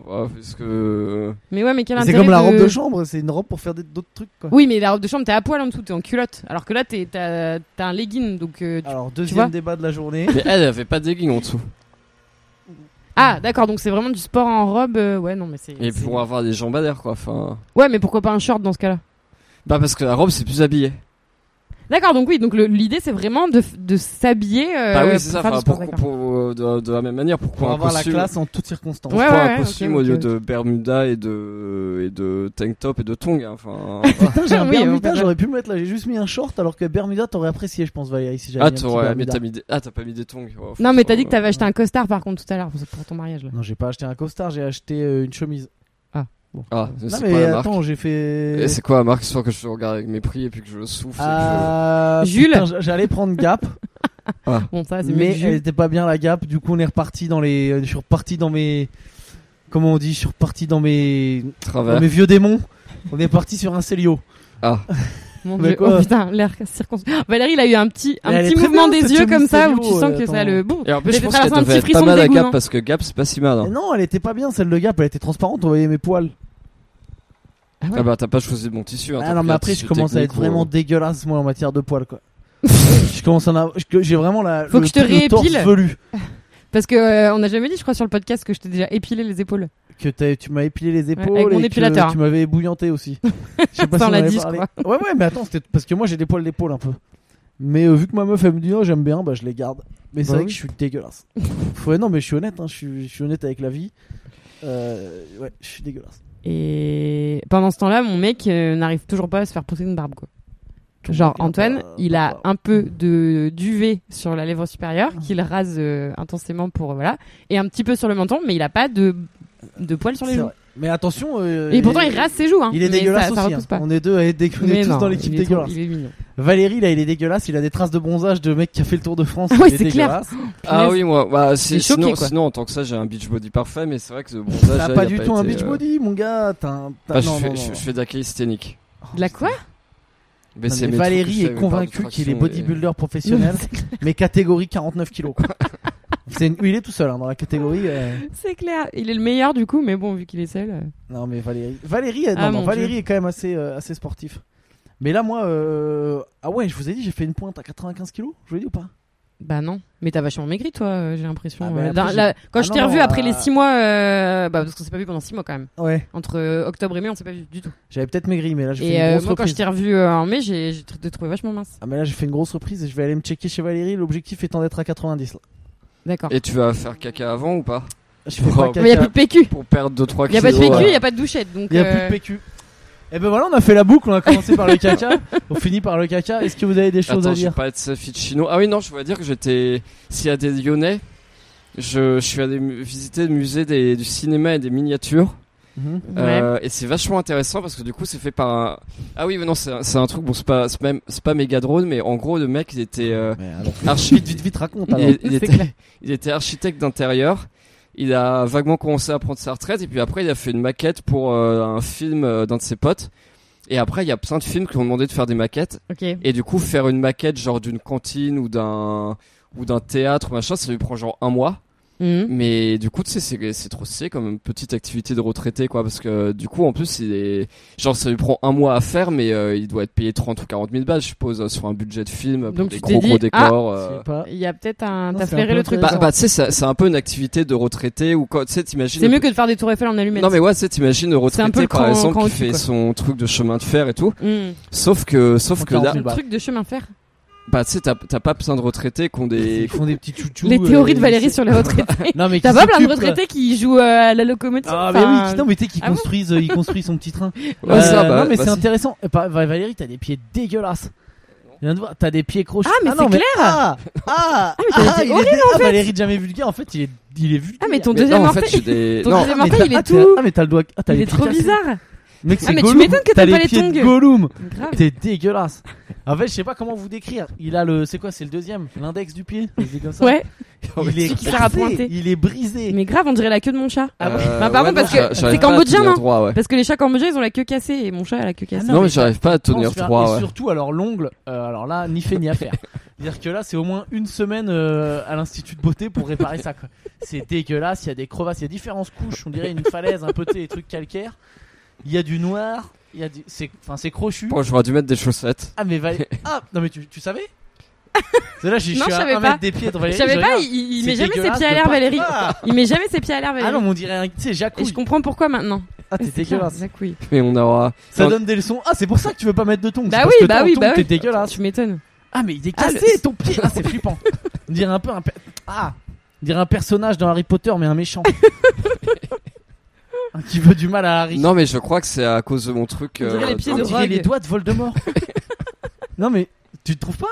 euh, ouais, parce que. mais ouais, mais quel C'est comme la robe de chambre, c'est une robe pour faire des- d'autres trucs, quoi. Oui, mais la robe de chambre, t'es à poil en dessous, t'es en culotte. Alors que là, t'es- t'as t'as un legging, donc. euh, tu- Alors, vois deuxième débat de la journée. Mais elle, elle avait pas de legging en dessous. Ah, d'accord, donc c'est vraiment du sport en robe. euh, Ouais, non, mais c'est. Et pour avoir des jambes à l'air, quoi. Enfin. Ouais, mais pourquoi pas un short dans ce cas-là? Bah, parce que la robe, c'est plus habillé. D'accord, donc oui, donc l'idée c'est vraiment de, de s'habiller. euh, bah oui, pour c'est ça. Enfin, pour, pour- euh, de, de la même manière, pourquoi Pour un avoir la classe en toutes circonstances. Ouais, Pourquoi ouais, un costume au lieu de Bermuda et de, et de tank top et de tongs hein, Enfin. Putain, j'ai un Oui, on Bermuda, j'aurais pu me mettre là. J'ai juste mis un short alors que Bermuda t'aurais apprécié, je pense, Valérie, si j'avais ah, t'aurais- mais Bermuda. t'as mis des... ah, t'as pas mis des tongs. Non, mais t'as dit que t'avais acheté un costard par contre tout à l'heure pour, pour ton mariage là. Non, j'ai pas acheté un costard, j'ai acheté euh, une chemise. Ah, c'est mais quoi la marque attends, j'ai fait. Et c'est quoi la marque Soit que je regarde avec mes prix et puis que je le souffle. et que Ah, Jules J'allais prendre Gap, Bon, ça mais elle était pas bien la Gap. Du coup, on est reparti dans les. euh, Je suis reparti dans mes. Comment on dit Je suis reparti dans mes. je Dans travers. mes vieux démons. On est parti sur un Célio. Ah. Mon Mais dieu. Oh putain, l'air circoncis. Valérie, il a eu un petit, un mouvement bien, des yeux comme ça où tu sens que ça attends. le bon. Et en plus, je pense qu'elle devait petit être pas frisson mal de à Gap non parce que Gap, c'est pas si mal. hein. Non, elle était pas bien celle de Gap, elle était transparente, on voyait mes poils. Ah ouais. Ah bah, t'as pas choisi mon tissu. hein, Ah non, mais après, je commence à être vraiment dégueulasse, moi, en matière de poils, quoi. je commence à avoir- J'ai vraiment la. Faut le, que je te réépile. velu. Parce que euh, on n'a jamais dit, je crois, sur le podcast que je t'ai déjà épilé les épaules. Que tu m'as épilé les épaules. avec mon et que. Tu m'avais ébouillanté aussi. Je sais pas si on l'a dit, parlé. Ouais, ouais, mais attends, c'était parce que moi j'ai des poils d'épaule un peu. Mais euh, vu que ma meuf elle me dit, oh, j'aime bien, bah je les garde. Mais c'est Bah vrai oui. que je suis dégueulasse. ouais, non, mais je suis honnête, hein, je, suis, je suis honnête avec la vie. Euh, ouais, je suis dégueulasse. Et pendant ce temps-là, mon mec euh, n'arrive toujours pas à se faire pousser une barbe, quoi. Genre Antoine, il a un peu de duvet sur la lèvre supérieure qu'il rase intensément pour voilà, et un petit peu sur le menton, mais il a pas de de poils sur les joues. vrai. Mais attention. euh, Et pourtant, il rase ses joues. Hein, Il est mais dégueulasse ça, aussi. hein. pas. On est deux, à être dé- on est Mais tous non, dans l'équipe dégueulasse. Il est mignon. Valérie, là, il est dégueulasse. Il a des traces de bronzage de mec qui a fait le tour de France. Ah il ouais, est c'est clair. dégueulasse. Ah Punaise. oui, moi, bah, c'est- sinon, quoi. sinon, en tant que ça, j'ai un beach body parfait, mais c'est vrai que ce bronzage. T'as pas du tout un beach euh, body, mon gars. Bah, je, fais, de la. De la quoi? Mais Non, Valérie est convaincue qu'il est et- bodybuilder professionnel, mais catégorie 49 kilos. Quoi. C'est une- oui, il est tout seul hein, dans la catégorie. euh, C'est clair. Il est le meilleur du coup, mais bon, vu qu'il est seul. euh. Non, mais Valérie, Valérie, euh, non, Ah, non, mon Valérie Dieu. est quand même assez, euh, assez sportif. Mais là, moi, euh... ah ouais, je vous ai dit, j'ai fait une pointe à 95 kilos. Je vous l'ai dit ou pas? Bah non. Mais t'as vachement maigri, toi, euh, j'ai l'impression. Ah, bah, euh, après, dans- j'ai- la- Quand Ah, je non, t'ai revu après euh, les 6 mois, euh, bah parce qu'on s'est pas vu pendant 6 mois quand même. Ouais. Entre euh, octobre et mai, on s'est pas vu du tout. J'avais peut-être maigri, mais là, j'ai fait Et une euh, grosse moi, quand je reprise. t'ai revu euh, en mai, j'ai j'ai tr- trouvé vachement mince. Ah, mais là, j'ai fait une grosse reprise et je vais aller me checker chez Valérie. L'objectif étant d'être à 90 là. D'accord. Et tu vas faire caca avant ou pas Je fais Oh, pas mais caca. Mais y a plus de PQ. Pour perdre 2-3 Y a kilos. pas de PQ, euh, y a pas de douchette. Donc, Il y a euh, plus de PQ. Et ben voilà, on a fait la boucle. On a commencé par le caca, on finit par le caca. Est-ce que vous avez des choses Attends, à je vais dire pas être selfie de chino. Ah oui, non, je voulais dire que j'étais. S'il y a des Lyonnais, je, je suis allé mu- visiter le musée des, du cinéma et des miniatures. Ouais. Euh, et c'est vachement intéressant parce que du coup, c'est fait par un. Ah oui, mais non, c'est un, truc. Bon, c'est pas, c'est même, c'est pas méga drôle, mais en gros, le mec, il était. euh, Mais alors, archi- vite, vite, vite, raconte. alors. il, était, clair. il était architecte d'intérieur. Il a vaguement commencé à prendre sa retraite et puis après il a fait une maquette pour euh, un film euh, d'un de ses potes. Et après il y a plein de films qui ont demandé de faire des maquettes et du coup faire une maquette genre d'une cantine ou d'un ou d'un théâtre machin ça lui prend genre un mois. Mhm. Mais du coup tu sais c'est c'est trop stylé comme une petite activité de retraité quoi parce que du coup en plus il est genre ça lui prend un mois à faire mais euh, il doit être payé 30 ou 40 000 balles je suppose euh, sur un budget de film pour Donc des gros gros dit, ah, décors. Je euh. sais pas. Il y a peut-être un. T'as flairé le truc. Bah, bah tu sais, c'est c'est un peu une activité de retraité ou quand tu sais, t'imagines. C'est mieux que de faire des tours Eiffel en allumette. Non mais ouais, tu sais, t'imagines le C'est un retraité peu le par cran- exemple cran qui fait quoi. son truc de chemin de fer et tout. Mhm. Sauf que, sauf que 40 là, 000 balles. Truc de chemin de fer. Bah tu sais, t'as pas plein de retraités qui ont des. Ils font des petits chouchous. Les théories de euh, Valérie sur les retraités. Non mais T'as qui pas plein de retraités qui jouent euh, à la locomotive Ah mais oui, qui- non mais tu sais qu'ils Ah construisent, euh, ils construisent son petit train. Ouais, Euh, ça, bah, non mais bah, c'est intéressant. Et pas- Va- Valérie, t'as des pieds dégueulasses. Je viens de voir, t'as des pieds crochus. Ah, mais c'est non, clair. Ah ah mais t'as ah, il est dé- ah, Valérie jamais vulgaire. En fait, il est il est vulgaire. Ah mais ton Mais deuxième non, en orteil, fait, ton deuxième Ah, mais orteil, t'as- il est ah, tout. Ah mais t'as le doigt. Ah, t'as il les est pieds trop bizarre. Mec, c'est Ah, mais tu m'étonnes que T'as les pas les pieds de. Gollum. Grave. T'es dégueulasse. En fait, je sais pas comment vous décrire. Il a le, c'est quoi, c'est le deuxième, l'index du pied? Il est comme ça? Ouais, Il est qui sert à brisé. pointer. Il est brisé. mais grave, on dirait la queue de mon chat. Ah euh, Bah, pardon, ouais, parce que c'est cambodgien, droit, ouais. Parce que les chats cambodgiens, ils ont la queue cassée et mon chat a la queue cassée. Ah Non, mais mais j'arrive pas à tenir droit, Et surtout, alors l'ongle, euh, alors là, ni fait ni à faire. C'est-à-dire que là, c'est au moins une semaine euh, à l'institut de beauté pour réparer ça. quoi. C'est dégueulasse. Il y a des crevasses, il y a différentes couches. On dirait une falaise, un peu des trucs calcaires. Il y a du noir. Il y a du, c'est, enfin, c'est crochu. Bon, j'aurais dû mettre des chaussettes. Ah mais Val- ah non mais tu, tu savais? C'est là, je suis Non, je à savais un pas. mètre des pieds Je Valérie. savais je pas, regarde. il, il C'est met jamais ses dégueulasse pieds à de l'air, pas- Valérie. Ah, Il met jamais ses pieds à l'air, Ah Valérie. non, mais on dirait un, tu sais, Et jacouille. je comprends pourquoi maintenant. Ah t'es C'est dégueulasse. Jacouille. Mais on aura. Ça donne des leçons. Ah c'est pour ça que tu veux pas mettre de tongs. Bah c'est oui, parce que bah en oui, tongs, bah T'es oui. dégueulasse. Tu m'étonnes. Ah mais il est Ah, cassé ton pied. Ah c'est flippant. On dirait un peu un ah, on dirait un personnage dans Harry Potter mais un méchant. Un qui veut du mal à Harry. Non, mais je crois que c'est à cause de mon truc. On dirait euh, les pieds de Rogue. les doigts de Voldemort. non mais tu te trouves pas?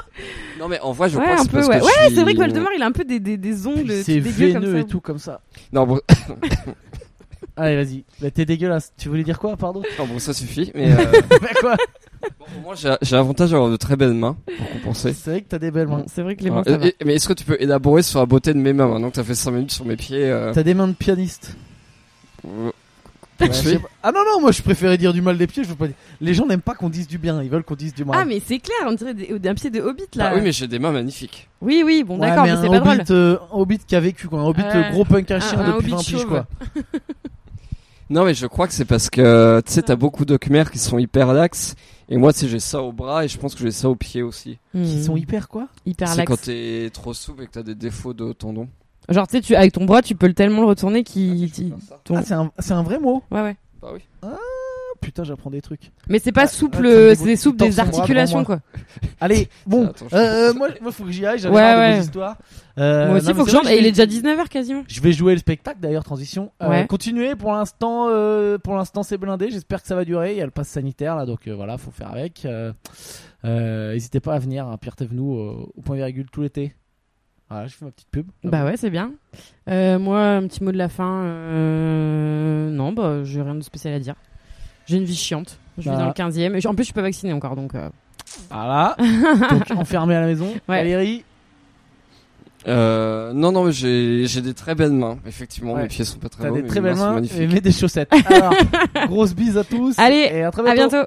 Non, mais en vrai, je Ouais, crois que c'est parce ouais. que Ouais, je suis- c'est vrai que Voldemort, il a un peu des, des, des ongles C'est veineux ça. et tout comme ça. Non, bon, Allez vas-y. Bah, t'es dégueulasse. Tu voulais dire quoi pardon? Non, bon, ça suffit. Mais euh, Bah quoi? bon, au moins, j'ai l'avantage d'avoir de très belles mains pour compenser. C'est vrai que t'as des belles mains. C'est vrai que les mains, Ouais. ça va. Et- et- mais est-ce que tu peux élaborer sur la beauté de mes mains maintenant que t'as fait 5 minutes sur mes pieds euh, T'as des mains de pianiste. euh, Ouais, je sais pas. Ah non, non, moi je préférais dire du mal des pieds. Je veux pas dire. Les gens n'aiment pas qu'on dise du bien, ils veulent qu'on dise du mal. Ah, mais c'est clair, on dirait des- d'un pied de hobbit là. Ah oui, mais j'ai des mains magnifiques. oui, oui, bon, Ouais, d'accord, mais, c'est pas drôle. hobbit, euh, un hobbit qui a vécu, quoi. Un hobbit Ouais. euh, gros punk à chien Un- depuis hobbit 20 piges, chauve. quoi. Non, mais je crois que c'est parce que tu sais, t'as beaucoup de Khmer qui sont hyper laxes. Et moi, tu sais, j'ai ça au bras et je pense que j'ai ça au pied aussi. Qui Hmm. sont hyper, quoi? hyper C'est lax. quand t'es trop souple et que t'as des défauts de tendons. Genre, tu sais, tu, avec ton bras, tu peux le tellement le retourner qu'il. ton- Ah, c'est un, c'est un vrai mot. Ouais, ouais. Bah oui. Ah, putain, j'apprends des trucs. Mais c'est pas Ah, souple, ah, euh, c'est des son bras articulations, quoi. Allez, bon. Attends, Euh, moi, moi, faut que j'y aille. J'avais Ouais, marre de vos ouais. histoires. Euh, Moi aussi, non, faut que c'est je vrai rentre. Et il est déjà 19h quasiment. Je vais jouer le spectacle d'ailleurs transition. Euh, Ouais. continuez pour l'instant. euh, pour l'instant c'est blindé. J'espère que ça va durer. Il y a le pass sanitaire là, donc voilà, faut faire avec. N'hésitez pas à venir. Hein, Pierre Thévenoud au point virgule tout l'été. Voilà, je fais ma petite pub. Bah ouais, c'est bien. Euh, moi, un petit mot de la fin. Euh... Non, bah, j'ai rien de spécial à dire. J'ai une vie chiante. Je vis Bah. dans le 15e. Et en plus, je suis pas vaccinée encore, donc. euh, Voilà. donc enfermé à la maison. Ouais. Valérie. Euh, non, non, mais j'ai, j'ai des très belles mains. Effectivement, Ouais. mes pieds sont pas très T'as beaux, des mais très belles mains et mets des chaussettes. Alors, grosse bise à tous. Allez, et à très À bientôt.